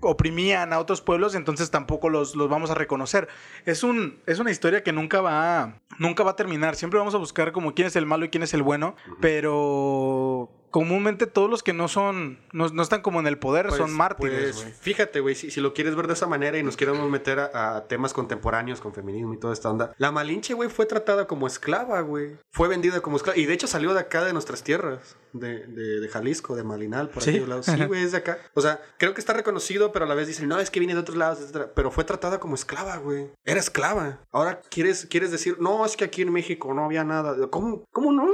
oprimían a otros pueblos, entonces tampoco los, los vamos a reconocer. Es, un, es una historia que nunca va, nunca va a terminar. Siempre vamos a buscar como quién es el malo y quién es el bueno, pero comúnmente todos los que no son, no, no están como en el poder, Pues- son mártires, pues, fíjate, güey, si, si lo quieres ver de esa manera y nos queremos meter a, a temas contemporáneos con feminismo y toda esta onda, la Malinche, güey, fue tratada como esclava, güey. Fue vendida como esclava. Y de hecho salió de acá de nuestras tierras, de, de, de Jalisco, de Malinal, por ¿Sí? aquellos lados. Sí, güey, es de acá. O sea, creo que está reconocido, pero a la vez dicen, no, es que viene de otros lados, etcétera. Pero fue tratada como esclava, güey. Era esclava. Ahora quieres, quieres decir, no, es que aquí en México no había nada. ¿Cómo, cómo no?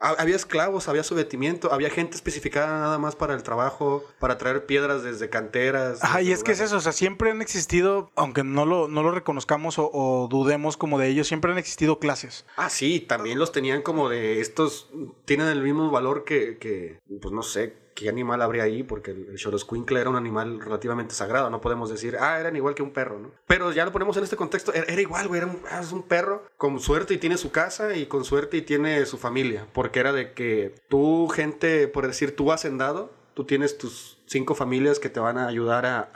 Ha- Había esclavos, había sometimiento, había gente especificada nada más para el trabajo, para traer piedras desde canteras. Ajá, y es que es eso, o sea, siempre han existido, aunque no lo, no lo reconozcamos o, o dudemos como de ellos, siempre han existido clases. Ah, sí, también los tenían como de estos, tienen el mismo valor pues no sé, qué animal habría ahí, porque el, Xoloscuincle era un animal relativamente sagrado, no podemos decir, ah, eran igual que un perro, ¿no? Pero ya lo ponemos en este contexto, era, era igual, güey, era un, ah, es un perro con suerte y tiene su casa y con suerte y tiene su familia, porque era de que tú, gente, por decir, tú hacendado, tú tienes tus cinco familias que te van a ayudar a,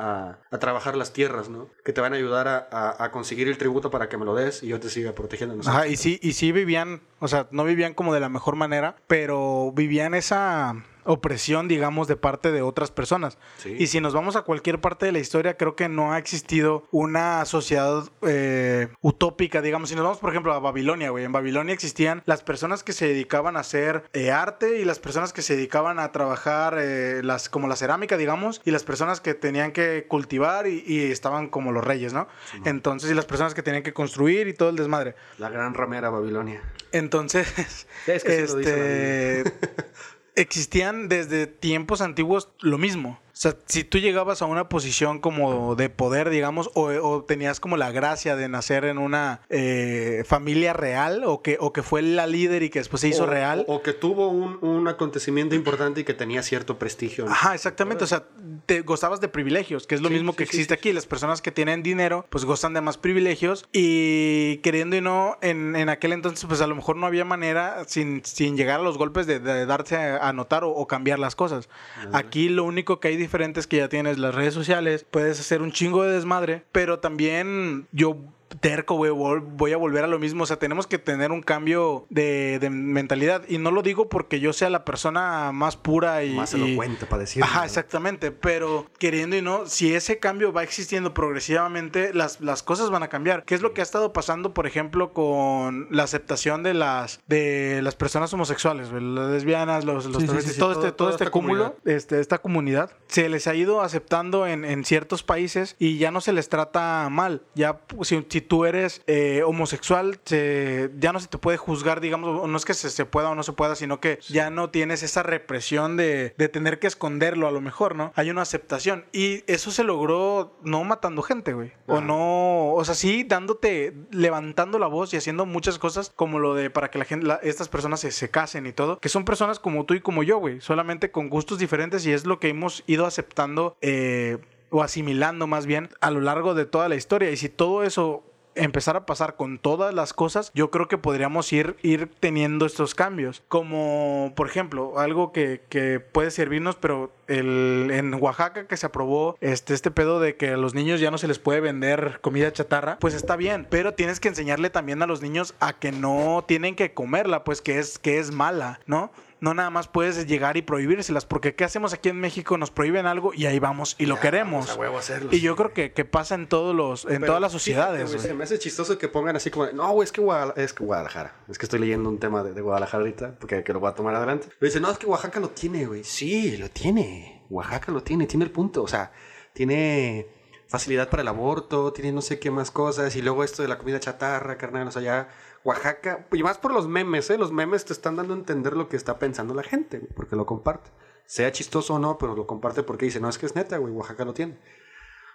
a- trabajar las tierras, ¿no? Que te van a ayudar a, a- conseguir el tributo para que me lo des y yo te siga protegiendo. Ajá, y sí, y sí vivían, o sea, no vivían como de la mejor manera, pero vivían esa opresión, digamos, de parte de otras personas. Sí. Y si nos vamos a cualquier parte de la historia, creo que no ha existido una sociedad eh, utópica, digamos. Si nos vamos, por ejemplo, a Babilonia, güey. En Babilonia existían las personas que se dedicaban a hacer eh, arte y las personas que se dedicaban a trabajar eh, las, como la cerámica, digamos, y las personas que tenían que cultivar y, y estaban como los reyes, ¿no? Entonces, y las personas que tenían que construir y todo el desmadre. La gran ramera Babilonia. Entonces, (laughs) Es que este, (laughs) existían desde tiempos antiguos lo mismo. O sea, si tú llegabas a una posición como de poder, digamos, o, o tenías como la gracia de nacer en una eh, familia real, o que, o que fue la líder y que después se hizo o, real. O, que tuvo un, un acontecimiento importante y que tenía cierto prestigio. ¿no? Ajá, exactamente. O sea, te gozabas de privilegios, que es lo Sí, mismo que sí, existe sí, aquí. Las personas que tienen dinero, pues gozan de más privilegios. Y queriendo y no, en, en aquel entonces, pues a lo mejor no había manera, sin, sin llegar a los golpes, de, de darse a, a notar o, o cambiar las cosas. Aquí lo único que hay diferente es que ya tienes las redes sociales, puedes hacer un chingo de desmadre, pero también yo terco, güey, voy a volver a lo mismo. O sea, tenemos que tener un cambio de, de mentalidad. Y no lo digo porque yo sea la persona más pura y... Más y- elocuente para decirlo. Ajá, ¿no? exactamente. Pero queriendo y no, si ese cambio va existiendo progresivamente, las, las cosas van a cambiar. ¿Qué es lo que ha estado pasando, por ejemplo, con la aceptación de las de las personas homosexuales, güey? las lesbianas, los, los Sí, sí, travestis, sí, sí, todo, todo- este, todo este cúmulo, este, esta comunidad, se les ha ido aceptando en, en ciertos países y ya no se les trata mal. Ya pues, si, si tú eres eh, homosexual, se- ya no se te puede juzgar, digamos, no es que se, se pueda o no se pueda, sino que ya no tienes esa represión de, de tener que esconderlo a lo mejor, ¿no? Hay una aceptación. Y eso se logró no matando gente, güey. O no, o sea, sí dándote, levantando la voz y haciendo muchas cosas como lo de para que la gente, la- estas personas se, se casen y todo, que son personas como tú y como yo, güey, solamente con gustos diferentes y es lo que hemos ido aceptando eh, o asimilando más bien a lo largo de toda la historia. Y si todo eso empezar a pasar con todas las cosas, yo creo que podríamos ir, ir teniendo estos cambios. Como, por ejemplo, algo que, que puede servirnos, pero el, en Oaxaca que se aprobó este, este pedo de que a los niños ya no se les puede vender comida chatarra, pues está bien, pero tienes que enseñarle también a los niños a que no tienen que comerla, pues que es, que es mala, ¿no? No nada más puedes llegar y prohibírselas, porque ¿qué hacemos aquí en México? Nos prohíben algo y ahí vamos y lo queremos. vamos a huevo a hacerlo, y yo creo que, que pasa en todos los, en Pero todas las sociedades. se me hace chistoso que pongan así como, no, güey, es que, Guadala- es que Guadalajara. Es que estoy leyendo un tema de, de Guadalajara ahorita, porque que lo voy a tomar adelante. Pero dice, no, es que Oaxaca lo tiene, güey. Sí, lo tiene. Oaxaca lo tiene, tiene el punto. O sea, tiene facilidad para el aborto, tiene no sé qué más cosas. Y luego esto de la comida chatarra, carnal, o sea, ya Oaxaca, y más por los memes, ¿eh? Los memes te están dando a entender lo que está pensando la gente, porque lo comparte. Sea chistoso o no, pero lo comparte porque dice, no, es que es neta, güey, Oaxaca lo tiene.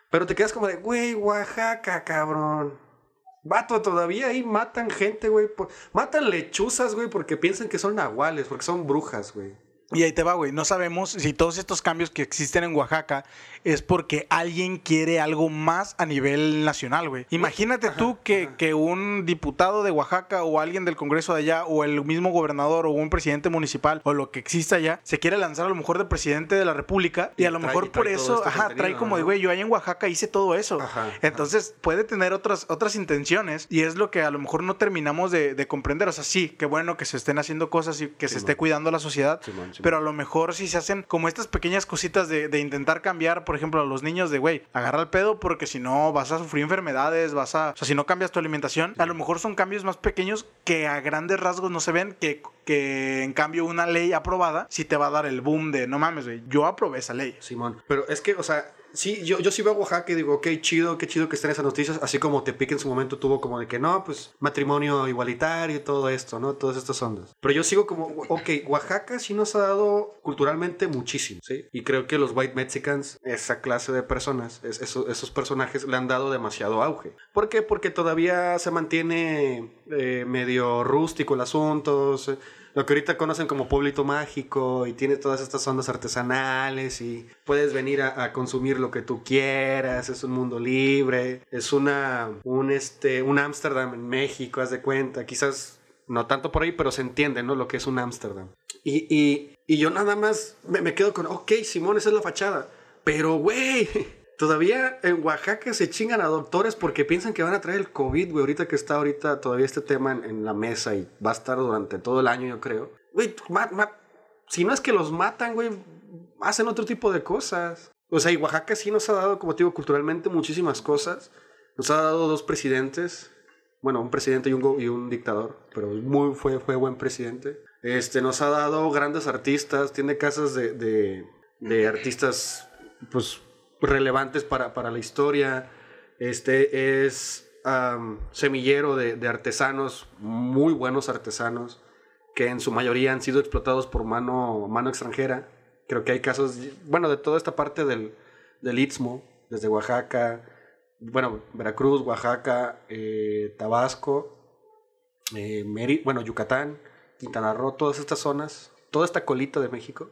Pero te quedas como de, güey, Oaxaca, cabrón. Vato, todavía ahí matan gente, güey. por- Matan lechuzas, güey, porque piensan que son nahuales, porque son brujas, güey. Y ahí te va, güey. No sabemos si todos estos cambios que existen en Oaxaca es porque alguien quiere algo más a nivel nacional, güey. Imagínate tú que, que un diputado de Oaxaca o alguien del Congreso de allá o el mismo gobernador o un presidente municipal o lo que exista allá se quiere lanzar a lo mejor de presidente de la República y, Y a lo trae- mejor por eso, este ajá, trae como de, güey, yo allá en Oaxaca hice todo eso. Ajá. Entonces puede tener otras, otras intenciones y es lo que a lo mejor no terminamos de, de comprender. O sea, sí, qué bueno que se estén haciendo cosas y que se esté cuidando la sociedad, pero a lo mejor si se hacen como estas pequeñas cositas de, de intentar cambiar, por ejemplo, a los niños de, güey, agarra el pedo porque si no vas a sufrir enfermedades, vas a, o sea, si no cambias tu alimentación, a lo mejor son cambios más pequeños que a grandes rasgos no se ven, que, que en cambio una ley aprobada sí te va a dar el boom de, no mames, güey, yo aprobé esa ley. Simón, pero es que, o sea, sí, yo, yo sí veo a Oaxaca y digo, ok, chido, qué chido que estén esas noticias, así como Tepic en su momento tuvo como de que no, pues matrimonio igualitario y todo esto, ¿no? Todas estas ondas. Pero yo sigo como, ok, Oaxaca sí nos ha dado culturalmente muchísimo, ¿sí? Y creo que los White Mexicans, esa clase de personas, es- esos, esos personajes le han dado demasiado auge. ¿Por qué? Porque todavía se mantiene eh, medio rústico el asunto, se- lo que ahorita conocen como pueblito mágico y tiene todas estas ondas artesanales y puedes venir a, consumir lo que tú quieras, es un mundo libre, es una, un, este, un Ámsterdam en México, haz de cuenta, quizás no tanto por ahí, pero se entiende, ¿no? Lo que es un Ámsterdam. Y, y, y yo nada más me, me quedo con, ok, Simón, esa es la fachada, pero güey... Todavía en Oaxaca se chingan a doctores porque piensan que van a traer el COVID, güey. Ahorita que está ahorita todavía este tema en, en la mesa y va a estar durante todo el año, yo creo. Güey, si no es que los matan, güey, hacen otro tipo de cosas. O sea, y Oaxaca sí nos ha dado, como te digo, culturalmente muchísimas cosas. Nos ha dado dos presidentes. Bueno, un presidente y un, y un dictador, pero muy, fue, fue buen presidente. Este, nos ha dado grandes artistas, tiene casas de, de, de artistas, pues, relevantes para, para la historia. Este es semillero de, de artesanos, muy buenos artesanos, que en su mayoría han sido explotados por mano, mano extranjera. Creo que hay casos, bueno, de toda esta parte del, del Istmo, desde Oaxaca, bueno, Veracruz, Oaxaca, eh, Tabasco, eh, Meri- bueno, Yucatán, Quintana Roo, todas estas zonas, toda esta colita de México,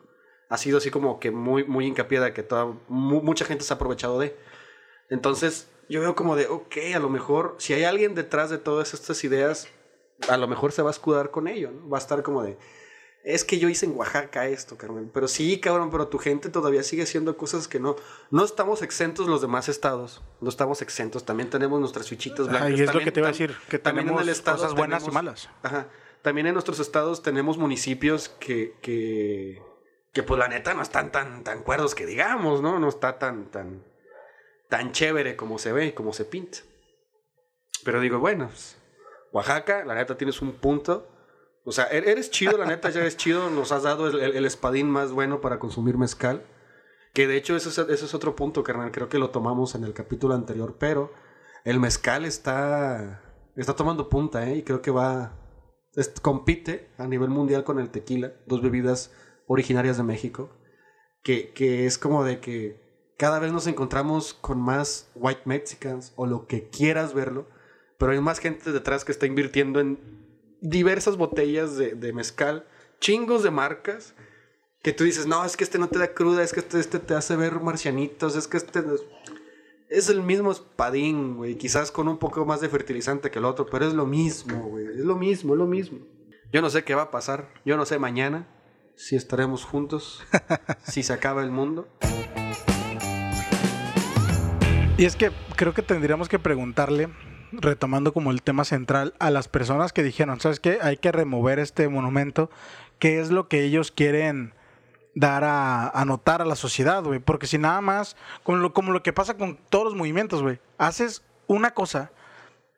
ha sido así como que muy, muy hincapié de que toda, mu- mucha gente se ha aprovechado de. Entonces, yo veo como de, ok, a lo mejor, si hay alguien detrás de todas estas ideas, a lo mejor se va a escudar con ello, ¿no? Va a estar como de, es que yo hice en Oaxaca esto, Carmen. Pero sí, cabrón, pero tu gente todavía sigue haciendo cosas que no. No estamos exentos los demás estados. No estamos exentos. También tenemos nuestras fichitas blancas. Ahí es lo También- que te iba a decir, que también en tenemos el estado cosas buenas y tenemos- malas. Ajá. También en nuestros estados tenemos municipios que, que, que pues la neta no están tan, tan cuerdos que digamos, ¿no? No está tan, tan, tan chévere como se ve y como se pinta. Pero digo, bueno, pues, Oaxaca, la neta tienes un punto. O sea, er- eres chido, la neta ya eres chido. Nos has dado el, espadín más bueno para consumir mezcal. Que de hecho, eso es, eso es otro punto, carnal. Creo que lo tomamos en el capítulo anterior. Pero el mezcal está, está tomando punta, ¿eh? Y creo que va. compite a nivel mundial con el tequila. Dos bebidas originarias de México. Que, que es como de que cada vez nos encontramos con más white Mexicans o lo que quieras verlo. Pero hay más gente detrás que está invirtiendo en diversas botellas de, mezcal, chingos de marcas, que tú dices, no, es que este no te da cruda, es que este, este te hace ver marcianitos, es que este no es... es el mismo espadín, güey, quizás con un poco más de fertilizante que el otro, pero es lo mismo, güey, es lo mismo, es lo mismo. Yo no sé qué va a pasar, yo no sé mañana si estaremos juntos, (laughs) si se acaba el mundo. Y es que creo que tendríamos que preguntarle, retomando como el tema central, a las personas que dijeron, ¿sabes qué? Hay que remover este monumento. ¿Qué es lo que ellos quieren dar a, a notar a la sociedad, güey? Porque si nada más, como lo, como lo que pasa con todos los movimientos, güey, haces una cosa,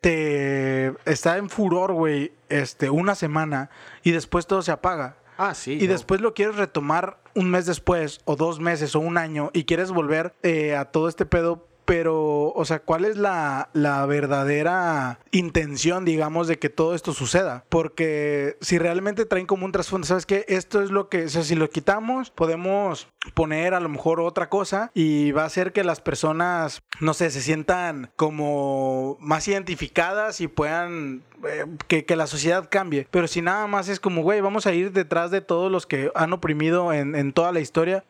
te está en furor, güey, este, una semana y después todo se apaga. Ah, sí. Y después lo quieres retomar un mes después, o dos meses, o un año, y quieres volver eh, a todo este pedo. Pero, o sea, ¿cuál es la, la verdadera intención, digamos, de que todo esto suceda? Porque si realmente traen como un trasfondo, ¿sabes qué? Esto es lo que, o sea, si lo quitamos, podemos poner a lo mejor otra cosa y va a hacer que las personas, no sé, se sientan como más identificadas y puedan eh, que, que la sociedad cambie. Pero si nada más es como, güey, vamos a ir detrás de todos los que han oprimido en, en toda la historia,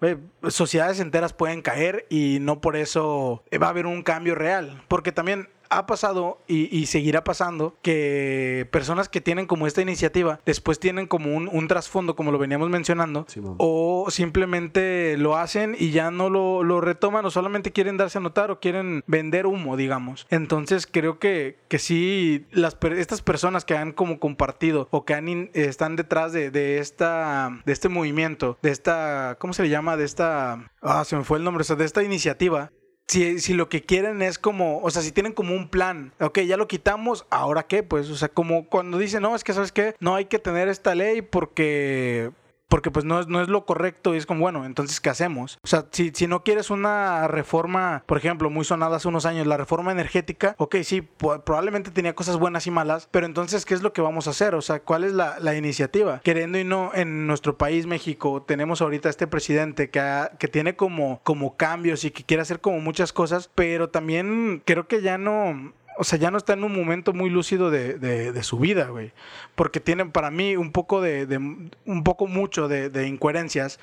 sociedades enteras pueden caer y no por eso va a haber un cambio real. Porque también ha pasado y, y seguirá pasando que personas que tienen como esta iniciativa después tienen como un, un trasfondo, como lo veníamos mencionando, o simplemente lo hacen y ya no lo, lo retoman o solamente quieren darse a notar o quieren vender humo, digamos. Entonces creo que, que sí, las, estas personas que han como compartido o que han in- están detrás de, de esta, de este movimiento, de esta, ¿cómo se le llama? De esta, ah, se me fue el nombre, o sea, de esta iniciativa. Si, si lo que quieren es como, o sea, si tienen como un plan, ok, ya lo quitamos, ¿ahora qué? Pues, o sea, como cuando dicen, no, es que, ¿sabes qué? No hay que tener esta ley porque porque pues no es, no es lo correcto y es como, bueno, entonces, ¿qué hacemos? O sea, si, si no quieres una reforma, por ejemplo, muy sonada hace unos años, la reforma energética, ok, sí, probablemente tenía cosas buenas y malas, pero entonces, ¿qué es lo que vamos a hacer? O sea, ¿cuál es la, la iniciativa? Queriendo y no, en nuestro país, México, tenemos ahorita este presidente que, que tiene como, como cambios y que quiere hacer como muchas cosas, pero también creo que ya no... O sea, ya no está en un momento muy lúcido de, de- de su vida, güey. Porque tienen para mí un poco de, de- un poco mucho de, incoherencias.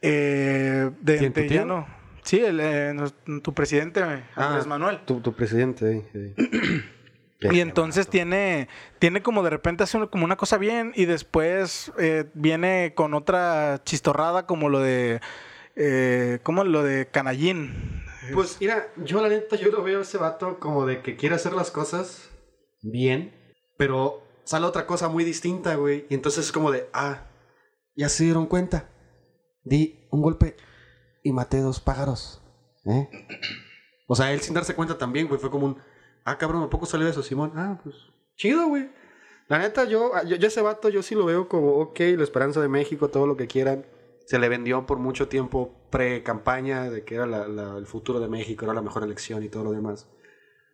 Eh, de, ¿Quién, tu ya no. Sí, el, eh, tu presidente, Andrés Ah, Manuel. Tu, tu presidente. eh. (clears throat) Y entonces tiene, tiene como de repente hace como una cosa bien y después eh, viene con otra chistorrada como lo de, eh, como lo de Canallín. Pues (laughs) mira, yo la neta, yo lo veo a ese vato como de que quiere hacer las cosas bien, pero sale otra cosa muy distinta, güey. Y entonces es como de, ah, ya se dieron cuenta. Di un golpe y maté dos pájaros. ¿eh? (clears throat) O sea, él sin darse cuenta también, güey, fue como un, ah, cabrón, ¿a poco salió eso, Simón? Ah, pues, chido, güey. La neta, yo, yo, yo ese vato, yo sí lo veo como, ok, la esperanza de México, todo lo que quieran. Se le vendió por mucho tiempo pre-campaña de que era el futuro de México, era la mejor elección y todo lo demás.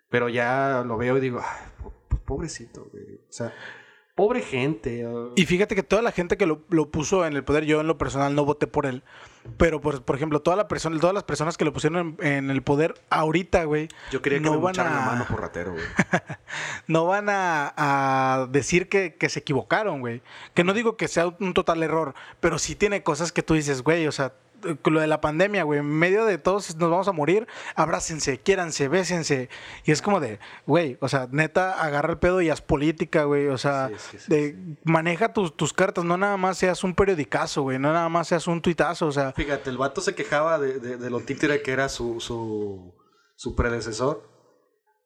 Pero ya lo veo y digo, pobrecito. O sea, pobre gente. ah. Y fíjate que toda la gente que lo puso en el poder, yo en lo personal no voté por él. Pero, por, por ejemplo, toda la persona, todas las personas que lo pusieron en, en el poder ahorita, güey, Yo quería que no me van mocharan la a- mano por ratero, güey. (laughs) no van a, a decir que, que se equivocaron, güey. Que no digo que sea un total error, pero sí tiene cosas que tú dices, güey, o sea, lo de la pandemia, güey, en medio de todos nos vamos a morir, abrácense, quiéranse, bésense. Y es como de, güey, o sea, neta, agarra el pedo y haz política, güey. O sea, Sí, sí, sí, de- maneja tus, tus cartas, no nada más seas un periodicazo, güey, no nada más seas un tuitazo, o sea, Fíjate, el vato se quejaba de, de, de lo títere que era su, su, su predecesor.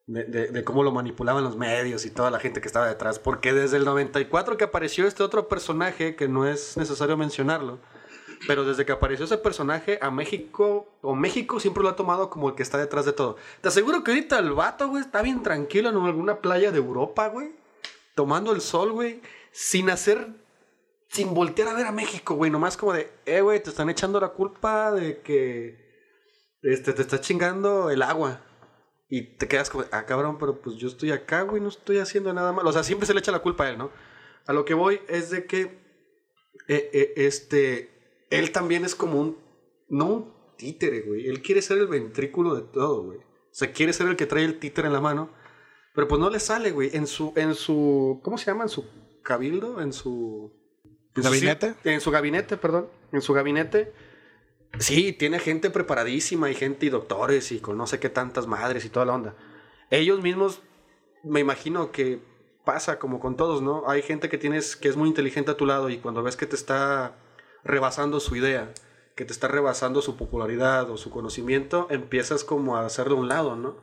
De, de- de cómo lo manipulaban los medios y toda la gente que estaba detrás. Porque desde el 94 que apareció este otro personaje, que no es necesario mencionarlo, pero desde que apareció ese personaje a México, o México siempre lo ha tomado como el que está detrás de todo. Te aseguro que ahorita el vato, güey, está bien tranquilo en alguna playa de Europa, güey, tomando el sol, güey, sin hacer sin voltear a ver a México, güey, nomás como de, eh, güey, te están echando la culpa de que este, te está chingando el agua. Y te quedas como, ah, cabrón, pero pues yo estoy acá, güey, no estoy haciendo nada malo. O sea, siempre se le echa la culpa a él, ¿no? A lo que voy es de que, eh, eh, este, él también es como un, no un títere, güey. Él quiere ser el ventrículo de todo, güey. O sea, quiere ser el que trae el títere en la mano. Pero pues no le sale, güey. En su, en su, ¿cómo se llama? En su cabildo, en su... en su- ¿Gabinete? en su gabinete, perdón. En su gabinete. Sí, tiene gente preparadísima y gente y doctores y con no sé qué tantas madres y toda la onda. Ellos mismos, me imagino que pasa como con todos, ¿no? Hay gente que tienes que es muy inteligente a tu lado y cuando ves que te está rebasando su idea, que te está rebasando su popularidad o su conocimiento, empiezas como a hacerlo a un lado, ¿no?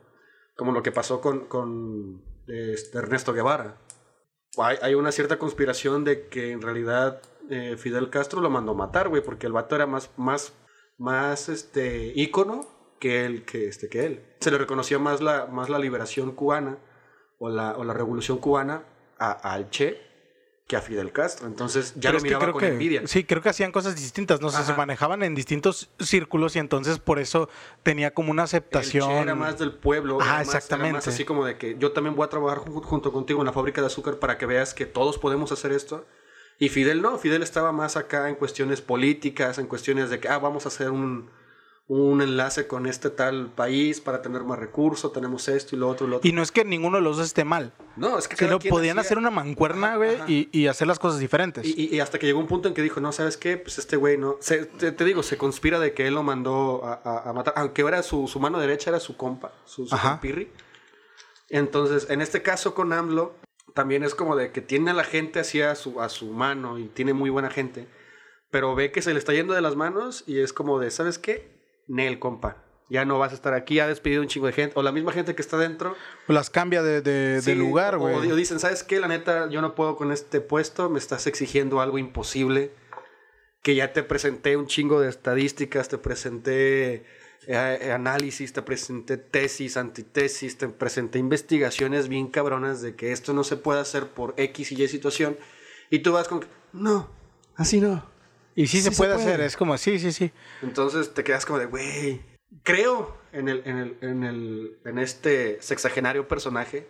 Como lo que pasó con, con este, Ernesto Guevara. Hay, una cierta conspiración de que en realidad eh, Fidel Castro lo mandó matar, güey, porque el vato era más, más, más este, ícono que él, que, este, que él. Se le reconocía más la, más la liberación cubana o la, o la revolución cubana a, al Che que a Fidel Castro. Entonces ya lo miraba creo con que, envidia. Sí, creo que hacían cosas distintas, no sé, se manejaban en distintos círculos y entonces por eso tenía como una El aceptación. Che era más del pueblo. Era más- era exactamente. más así como de que yo también voy a trabajar jun- junto contigo en la fábrica de azúcar para que veas que todos podemos hacer esto. Y Fidel no, Fidel estaba más acá en cuestiones políticas, en cuestiones de que, ah, vamos a hacer un, un enlace con este tal país para tener más recursos, tenemos esto y lo otro y lo otro. Y no es que ninguno de los dos esté mal, no, es que quien podían hacía- hacer una mancuerna, güey, y, y hacer las cosas diferentes. Y, y- y hasta que llegó un punto en que dijo, no, ¿sabes qué? Pues este güey no... Se- te, te digo, se conspira de que él lo mandó a, a- a matar. Aunque era su, su mano derecha, era su compa, su, su compirri. Entonces, en este caso con AMLO, también es como de que tiene a la gente así a su, a su mano y tiene muy buena gente, pero ve que se le está yendo de las manos y es como de, ¿sabes qué? Nel, compa. Ya no vas a estar aquí, ha despedido un chingo de gente. O la misma gente que está dentro. Las cambia de, de, Sí, de lugar, o- güey. O dicen, ¿sabes qué? La neta, yo no puedo con este puesto, me estás exigiendo algo imposible. Que ya te presenté un chingo de estadísticas, te presenté eh, análisis, te presenté tesis, antitesis, te presenté investigaciones bien cabronas de que esto no se puede hacer por X y Y situación. Y tú vas con, no, así no. Y sí, se sí se puede puede. hacer, es como, sí, sí, sí. Entonces te quedas como de, güey, creo en, el, en, el, en, el, en este sexagenario personaje,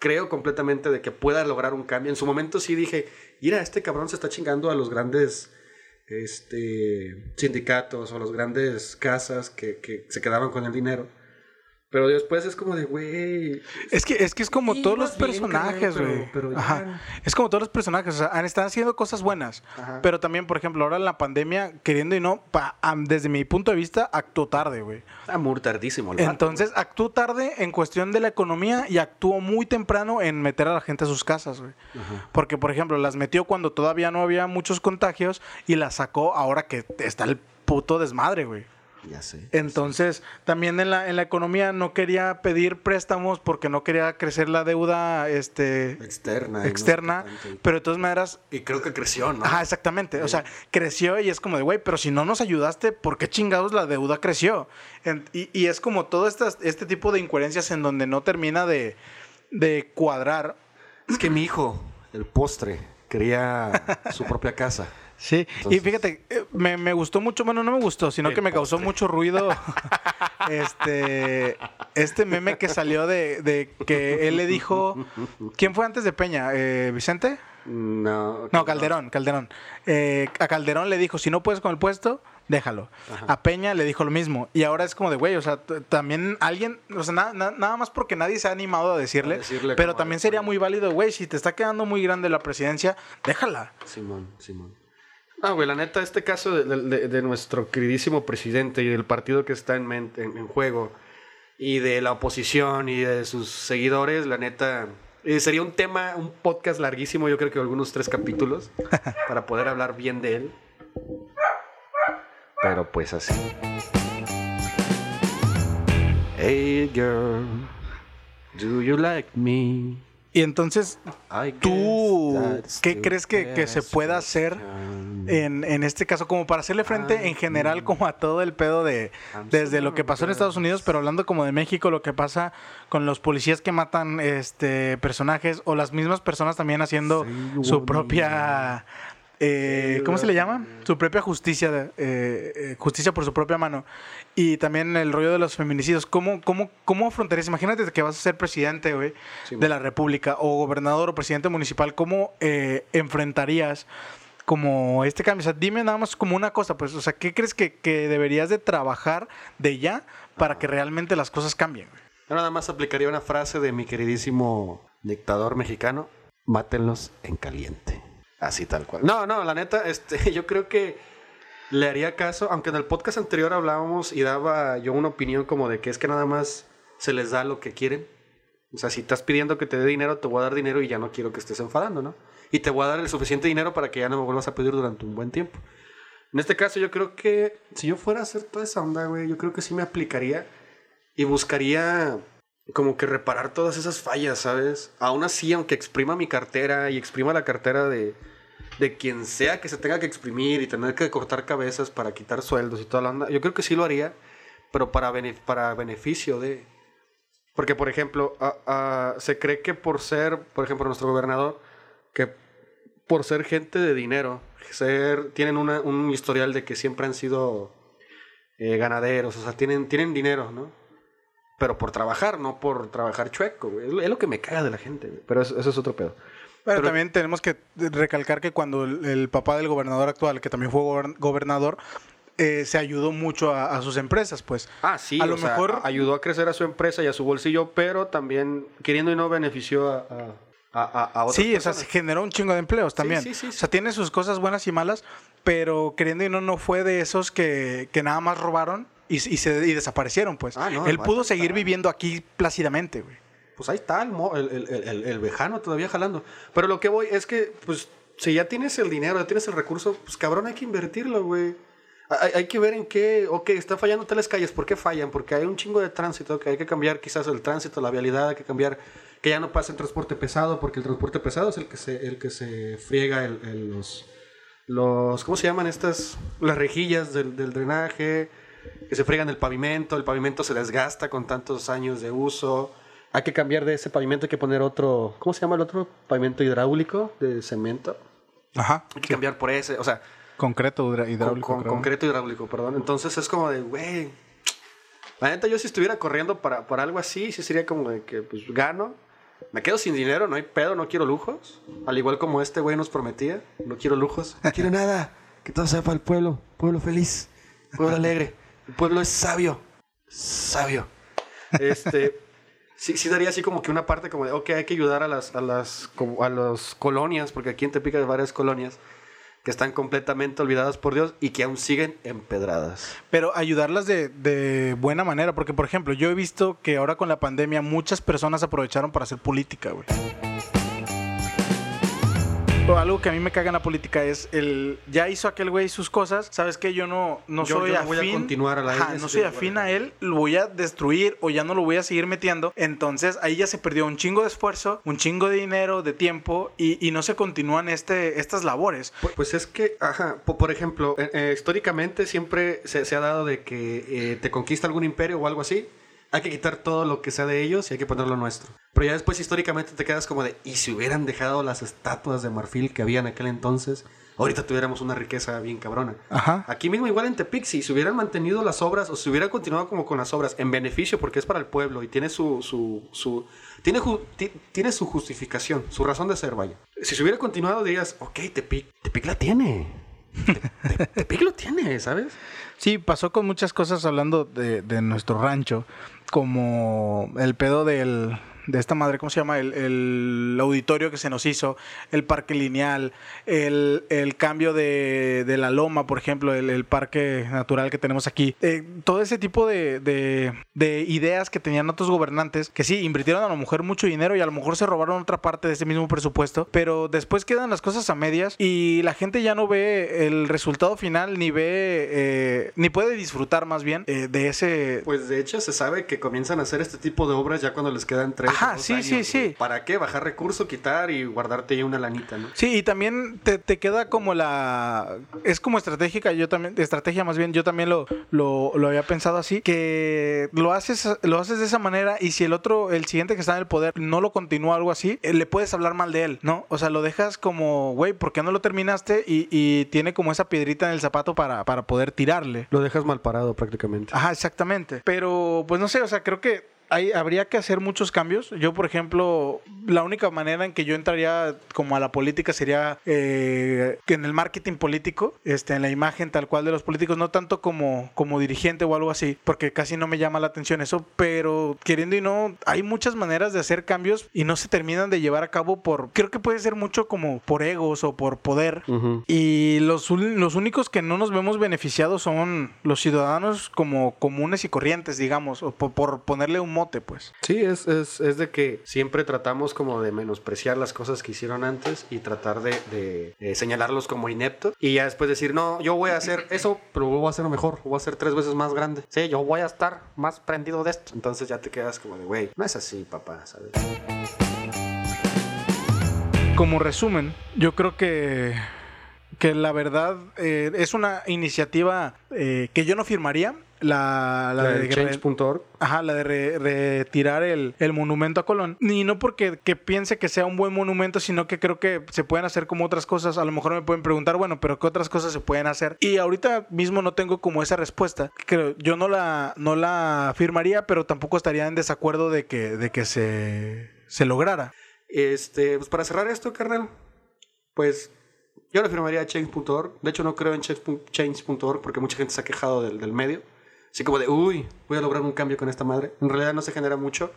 creo completamente de que pueda lograr un cambio. En su momento sí dije, mira, este cabrón se está chingando a los grandes este, sindicatos o a las grandes casas que, que se quedaban con el dinero. Pero después es como de, güey, Es que, es que es como todos los personajes, güey. Es como todos los personajes. O sea, están haciendo cosas buenas. Ajá. Pero también, por ejemplo, ahora en la pandemia, queriendo y no, pa- am- desde mi punto de vista, actuó tarde, güey. está muy tardísimo. el vato, Entonces, actuó tarde en cuestión de la economía y actuó muy temprano en meter a la gente a sus casas, güey. Porque, por ejemplo, las metió cuando todavía no había muchos contagios y las sacó ahora que está el puto desmadre, güey. Ya sé. Entonces, también en la, en la economía no quería pedir préstamos porque no quería crecer la deuda este, Externa. no externa, pero de todas maneras... Y creo que creció, ¿no? Ajá, exactamente. O sea, creció y es como de, güey, pero si no nos ayudaste, ¿por qué chingados la deuda creció? En- y, y es como todo estas- este tipo de incoherencias en donde no termina de, de cuadrar. Es que mi hijo, el postre, quería su propia casa. Sí, y fíjate, eh, me, me gustó mucho, bueno, no me gustó, sino que me causó mucho ruido (laughs) este, este meme que salió de, de que él le dijo, ¿quién fue antes de Peña? Eh, ¿Vicente? No, No, Calderón, Calderón. Eh, a Calderón le dijo, si no puedes con el puesto, déjalo. A Peña le dijo lo mismo. Y ahora es como de, güey, o sea, también alguien, o sea, na- na- nada más porque nadie se ha animado a decirle, A decirle pero también sería muy válido, güey, si te está quedando muy grande la presidencia, déjala. Simón, Simón. No, güey, la neta, este caso de, de- de nuestro queridísimo presidente y del partido que está en, men- en, en juego y de la oposición y de sus seguidores, la neta, eh, sería un tema, un podcast larguísimo, yo creo que algunos tres capítulos, (laughs) para poder hablar bien de él. Pero pues así. Hey girl, do you like me? Y entonces, ¿Tú qué crees que, que se pueda hacer en, en este caso, como para hacerle frente en general como a todo el pedo de desde lo que pasó en Estados Unidos, pero hablando como de México, lo que pasa con los policías que matan este personajes o las mismas personas también haciendo su propia eh, ¿cómo se le llama? Su propia justicia, eh, eh, justicia por su propia mano. Y también el rollo de los feminicidios. ¿Cómo, cómo, cómo afrontarías? Imagínate que vas a ser presidente, güey, Sí, de la República o gobernador o presidente municipal. ¿Cómo eh, enfrentarías como este cambio? O sea, dime nada más como una cosa, pues, o sea, ¿qué crees que, que deberías de trabajar de ya para que realmente las cosas cambien? Yo nada más aplicaría una frase de mi queridísimo dictador mexicano: mátenlos en caliente. Así tal cual. No, no, la neta, este, (laughs) yo creo que le haría caso, aunque en el podcast anterior hablábamos y daba yo una opinión como de que es que nada más se les da lo que quieren. O sea, si estás pidiendo que te dé dinero, te voy a dar dinero y ya no quiero que estés enfadando, ¿no? Y te voy a dar el suficiente dinero para que ya no me vuelvas a pedir durante un buen tiempo. En este caso, yo creo que si yo fuera a hacer toda esa onda, güey, yo creo que sí me aplicaría y buscaría como que reparar todas esas fallas, ¿sabes? Aún así, aunque exprima mi cartera y exprima la cartera de, de quien sea que se tenga que exprimir y tener que cortar cabezas para quitar sueldos y toda la onda, yo creo que sí lo haría, pero para, bene- para beneficio de... Porque, por ejemplo, a- se cree que por ser, por ejemplo, nuestro gobernador, que por ser gente de dinero, ser, tienen una- un historial de que siempre han sido eh, ganaderos, o sea, tienen, tienen dinero, ¿no? Pero por trabajar, no por trabajar chueco, güey. Es lo- que me caga de la gente, güey. Pero eso, eso es otro pedo. Pero, Pero- también tenemos que recalcar que cuando el, el papá del gobernador actual, que también fue gobern- gobernador, eh, se ayudó mucho a, a sus empresas, pues. Ah, sí, A lo o sea, mejor- ayudó a crecer a su empresa y a su bolsillo, pero también, queriendo y no, benefició a, a, a, otras Sí, o sea, personas. se generó un chingo de empleos también. sí, sí, O sí. sea, tiene sus cosas buenas y malas, pero queriendo y no, no fue de esos que, que nada más robaron y, y se, y desaparecieron, pues. Ah, no, Él el pudo seguir está- viviendo aquí plácidamente, güey. pues ahí está el, el, el, el, vejano todavía jalando. Pero lo que voy es que, pues, si ya tienes el dinero, ya tienes el recurso, pues cabrón, hay que invertirlo, güey. Hay, hay, que ver en qué, ok, están fallando tales calles, ¿por qué fallan? Porque hay un chingo de tránsito, que hay que cambiar quizás el tránsito, la vialidad, hay que cambiar que ya no pase el transporte pesado, porque el transporte pesado es el que se, el que se friega el, los, los, ¿cómo se llaman estas? Las rejillas del, del drenaje, que se friegan el pavimento, el pavimento se desgasta con tantos años de uso. Hay que cambiar de ese pavimento, hay que poner otro, ¿cómo se llama el otro? Pavimento hidráulico de cemento. Ajá. Hay que cambiar por ese, o sea... Concreto hidráulico. concreto hidráulico, perdón. Entonces es como de, güey, la neta yo si estuviera corriendo para, para algo así, sí sería como de que, pues, gano, me quedo sin dinero, no hay pedo, no quiero lujos. Al igual como este güey nos prometía, no quiero lujos. No quiero nada, que todo sea para el pueblo, pueblo feliz, pueblo alegre. El pueblo es sabio. Sabio. Este. sí, sí daría así como que una parte como de, ok, hay que ayudar a las, a las, a las colonias, porque aquí en Tepica hay varias colonias que están completamente olvidadas por Dios y que aún siguen empedradas. Pero ayudarlas de, de, buena manera, porque por ejemplo, yo he visto que ahora con la pandemia muchas personas aprovecharon para hacer política, güey algo que a mí me caga en la política es el ya hizo aquel güey sus cosas, sabes que yo no no soy afín, voy a continuar a la no soy afín a él, lo voy a destruir o ya no lo voy a seguir metiendo. Entonces ahí ya se perdió un chingo de esfuerzo, un chingo de dinero, de tiempo y, no se continúan este estas labores. Pues, pues es que, ajá, por ejemplo, eh, eh, históricamente siempre se, ha dado de que eh, te conquista algún imperio o algo así hay que quitar todo lo que sea de ellos y hay que ponerlo nuestro. Pero ya después históricamente te quedas como de, ¿y si hubieran dejado las estatuas de marfil que había en aquel entonces? Ahorita tuviéramos una riqueza bien cabrona. Ajá. Aquí mismo igual en Tepic, si se hubieran mantenido las obras o si hubieran continuado como con las obras en beneficio porque es para el pueblo y tiene su, su, su tiene, tiene su justificación, su razón de ser, vaya. Si se hubiera continuado dirías, ok, Tepic, Tepic la tiene. Tepic lo tiene, ¿sabes? Sí, pasó con muchas cosas hablando de, de nuestro rancho como el pedo del, de esta madre, ¿cómo se llama? El, auditorio que se nos hizo, el parque lineal, el, cambio de, la loma, por ejemplo, el, parque natural que tenemos aquí. Eh, todo ese tipo de, ideas que tenían otros gobernantes, que sí, invirtieron a la mujer mucho dinero y a lo mejor se robaron otra parte de ese mismo presupuesto, pero después quedan las cosas a medias y la gente ya no ve el resultado final, ni ve, eh, ni puede disfrutar más bien eh, de ese... Pues de hecho se sabe que comienzan a hacer este tipo de obras ya cuando les quedan tres Ajá, sí, sí, sí. ¿Para qué? Bajar recursos, quitar y guardarte ahí una lanita, ¿no? Sí, y también te, queda como la... Es como estratégica, yo también, estrategia más bien, yo también lo, lo, había pensado así, que lo haces, lo haces de esa manera y si el otro, el siguiente que está en el poder no lo continúa algo así, eh, le puedes hablar mal de él, ¿no? O sea, lo dejas como, güey, ¿por qué no lo terminaste? Y, y tiene como esa piedrita en el zapato para, para poder tirarle. Lo dejas mal parado prácticamente. Ajá, exactamente. Pero, pues no sé, o sea, creo que habría que hacer muchos cambios. Yo, por ejemplo, la única manera en que yo entraría como a la política sería eh, en el marketing político, este, en la imagen tal cual de los políticos, no tanto como, como dirigente o algo así, porque casi no me llama la atención eso, pero queriendo y no, hay muchas maneras de hacer cambios y no se terminan de llevar a cabo por, creo que puede ser mucho como por egos o por poder. Y los, los únicos que no nos vemos beneficiados son los ciudadanos como comunes y corrientes, digamos, o por, por ponerle un pues. Sí, es, es, es, de que siempre tratamos como de menospreciar las cosas que hicieron antes y tratar de, de, señalarlos como ineptos y ya después decir, no, yo voy a hacer eso, pero voy a hacerlo mejor, voy a hacer tres veces más grande. Sí, yo voy a estar más prendido de esto. Entonces ya te quedas como de, güey, no es así, papá, ¿sabes? Como resumen, yo creo que que la verdad eh, es una iniciativa eh, que yo no firmaría, la, de, change.org. Ajá, la de retirar el, monumento a Colón. Y no porque que piense que sea un buen monumento, sino que creo que se pueden hacer como otras cosas. A lo mejor me pueden preguntar, bueno, pero ¿qué otras cosas se pueden hacer? Y ahorita mismo no tengo como esa respuesta. Creo, yo no la, no la firmaría, pero tampoco estaría en desacuerdo de que, de que se, se lograra. Este, pues para cerrar esto, carnal, pues yo le firmaría change.org. De hecho, no creo en change.org porque mucha gente se ha quejado del, del medio. Así como de, uy, voy a lograr un cambio con esta madre. En realidad no se genera mucho.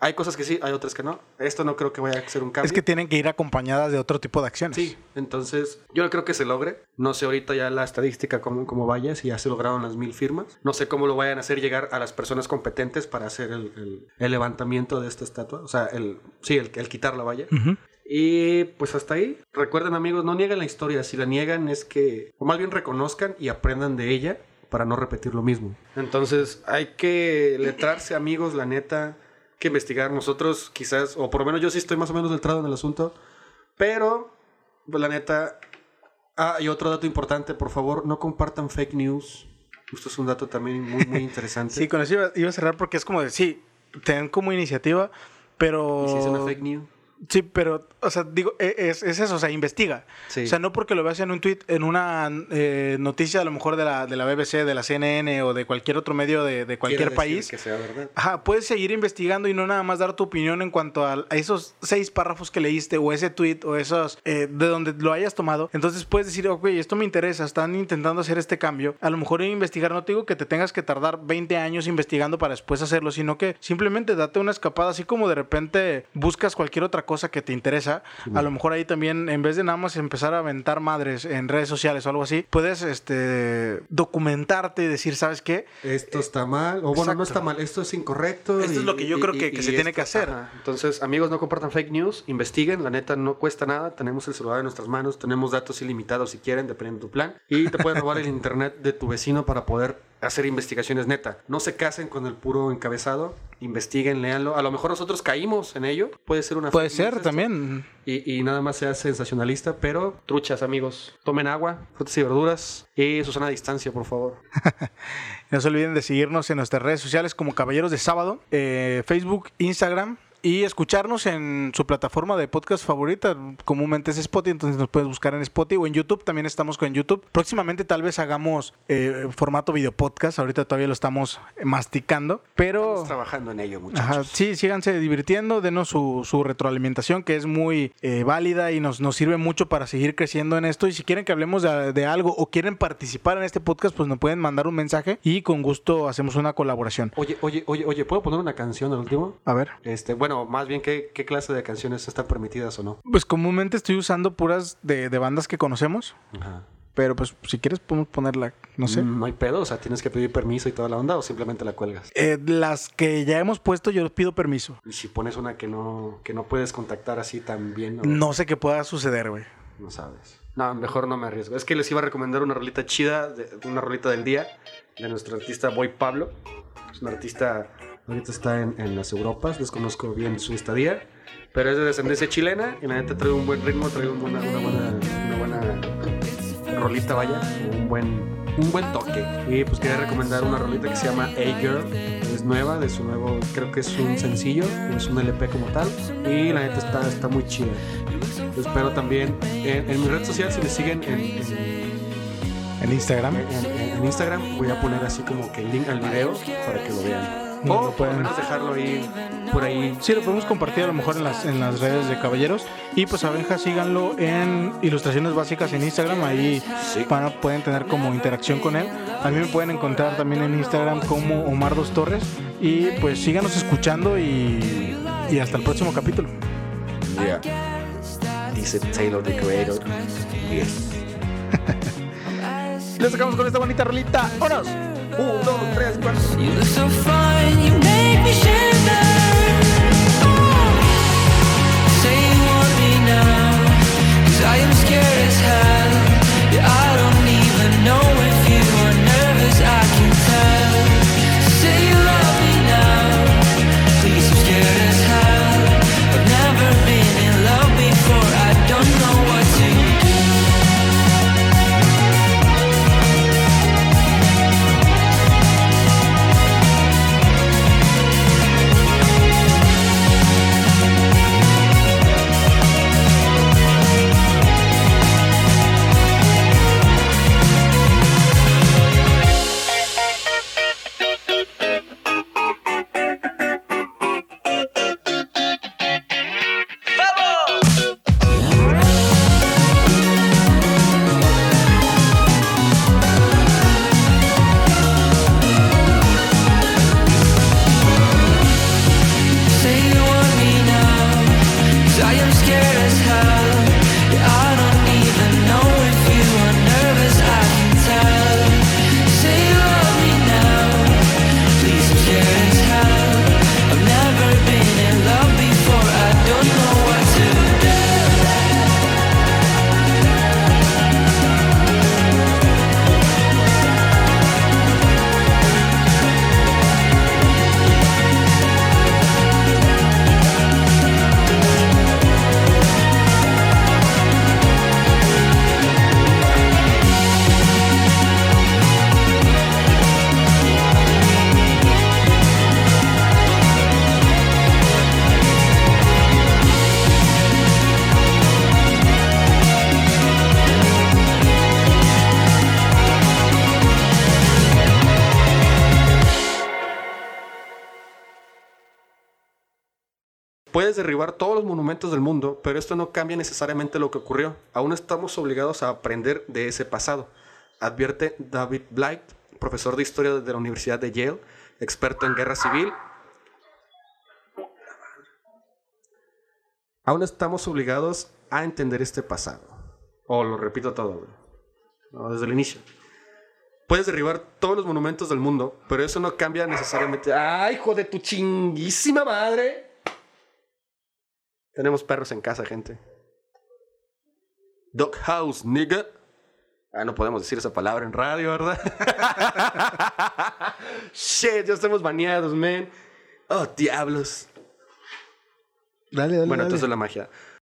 Hay cosas que sí, hay otras que no. Esto no creo que vaya a ser un cambio. Es que tienen que ir acompañadas de otro tipo de acciones. Sí, entonces yo no creo que se logre. No sé ahorita ya la estadística cómo, cómo vaya, si ya se lograron las mil firmas. No sé cómo lo vayan a hacer llegar a las personas competentes para hacer el, el- el levantamiento de esta estatua. O sea, el, sí, el, el quitarla vaya. Ujú. Y pues hasta ahí. Recuerden amigos, no nieguen la historia. Si la niegan es que, o más bien reconozcan y aprendan de ella para no repetir lo mismo. Entonces hay que letrarse amigos, la neta, que investigar. Nosotros quizás, o por lo menos yo sí estoy más o menos letrado en el asunto, pero pues, la neta... Ah, y otro dato importante, por favor, no compartan fake news. Esto es un dato también muy, muy interesante. (laughs) Sí, con eso iba, iba a cerrar porque es como de, sí, ten como iniciativa, pero... ¿Y si es una fake news? Sí, pero, o sea, digo, e- es, es eso, o sea, investiga. Sí. O sea, no porque lo veas en un tweet, en una eh, noticia a lo mejor de la, de la BBC, de la CNN o de cualquier otro medio de, de cualquier país. Que sea verdad. Ajá, puedes seguir investigando y no nada más dar tu opinión en cuanto a, a esos seis párrafos que leíste o ese tweet o esos eh, de donde lo hayas tomado. Entonces puedes decir, ok, esto me interesa, están intentando hacer este cambio. A lo mejor en investigar, no te digo que te tengas que tardar 20 años investigando para después hacerlo, sino que simplemente date una escapada, así como de repente buscas cualquier otra cosa que te interesa. A lo mejor ahí también, en vez de nada más empezar a aventar madres en redes sociales o algo así, puedes este, documentarte y decir, ¿sabes qué? Esto está mal, o bueno, no está mal, esto es incorrecto. Esto es lo que yo creo que- que se tiene que hacer. ajá. Entonces, amigos, no compartan fake news, investiguen, la neta no cuesta nada, tenemos el celular en nuestras manos, tenemos datos ilimitados si quieren, dependiendo de tu plan, y te puedes robar el (laughs) internet de tu vecino para poder hacer investigaciones neta. No se casen con el puro encabezado, investiguen, léanlo. A lo mejor nosotros caímos en ello, puede ser una Puede ser esto. también. Y, y nada más sea sensacionalista, pero truchas, amigos. Tomen agua, frutas y verduras y Susana a distancia, por favor. (laughs) No se olviden de seguirnos en nuestras redes sociales como Caballeros de Sábado, eh, Facebook, Instagram y escucharnos en su plataforma de podcast favorita. Comúnmente es Spotify, entonces nos puedes buscar en Spotify o en YouTube. También estamos con YouTube. Próximamente tal vez hagamos eh, formato video podcast. Ahorita todavía lo estamos masticando, pero... Estamos trabajando en ello, muchachos. Ajá, sí, síganse divirtiendo, denos su, su retroalimentación que es muy eh, válida y nos, nos sirve mucho para seguir creciendo en esto. Y si quieren que hablemos de, de algo o quieren participar en este podcast, pues nos pueden mandar un mensaje y con gusto hacemos una colaboración. Oye, oye, oye, oye, ¿puedo poner una canción al último? A ver. Este, bueno, más bien, ¿qué, qué clase de canciones están permitidas o no? Pues comúnmente estoy usando puras de, de bandas que conocemos, Ajá. pero pues si quieres podemos ponerla, no sé. Mm, No hay pedo, o sea, tienes que pedir permiso y toda la onda o simplemente la cuelgas. Eh, las que ya hemos puesto yo pido permiso. Y si pones una que no, que no puedes contactar así tan bien, no, No sé qué pueda suceder, güey. no sabes. No, mejor no me arriesgo. Es que les iba a recomendar una rolita chida, de- una rolita del día, de nuestro artista Boy Pablo. Es un artista, ahorita está en, en las Europas, desconozco bien su estadía, pero es de descendencia chilena y la neta trae un buen ritmo, trae un buena- una, buena, una buena rolita, vaya, un buen, un buen toque. Y pues quería recomendar una rolita que se llama A Girl, es nueva, de su nuevo, creo que es un sencillo, es un LP como tal, y la neta está, está muy chida. Espero también en, en mi red social, si me siguen en, en- En Instagram. en- en Instagram, voy a poner así como que el link al video para que lo vean. No, o lo por pueden- lo menos dejarlo ahí, por ahí. Sí, lo podemos compartir a lo mejor en las, en las redes de Caballeros. Y pues a Benja síganlo en Ilustraciones Básicas en Instagram. Ahí Sí. pueden tener como interacción con él. A mí me pueden encontrar también en Instagram como Omar Dos Torres. Y pues síganos escuchando y, y hasta el próximo capítulo. Yeah. Dice Taylor the Creator. Yes. Les sacamos con esta bonita rolita. ¡Vámonos! You look so fine, you make me shiver. Oh. Say you want me now, 'cause I am scared as hell. Yeah, I don't even know if Puedes derribar todos los monumentos del mundo, pero esto no cambia necesariamente lo que ocurrió. Aún estamos obligados a aprender de ese pasado. Advierte David Blight, profesor de historia de la Universidad de Yale, experto en guerra civil. Aún estamos obligados a entender este pasado. O lo repito todo. No, desde el inicio. Puedes derribar todos los monumentos del mundo, pero eso no cambia necesariamente. ¡Ay, hijo de tu chinguísima madre! Tenemos perros en casa, gente. Dog house, nigga. Ah, no podemos decir esa palabra en radio, ¿verdad? (laughs) Shit, ya estamos baneados, man. Oh, diablos. Dale, dale. Bueno, dale. entonces la magia.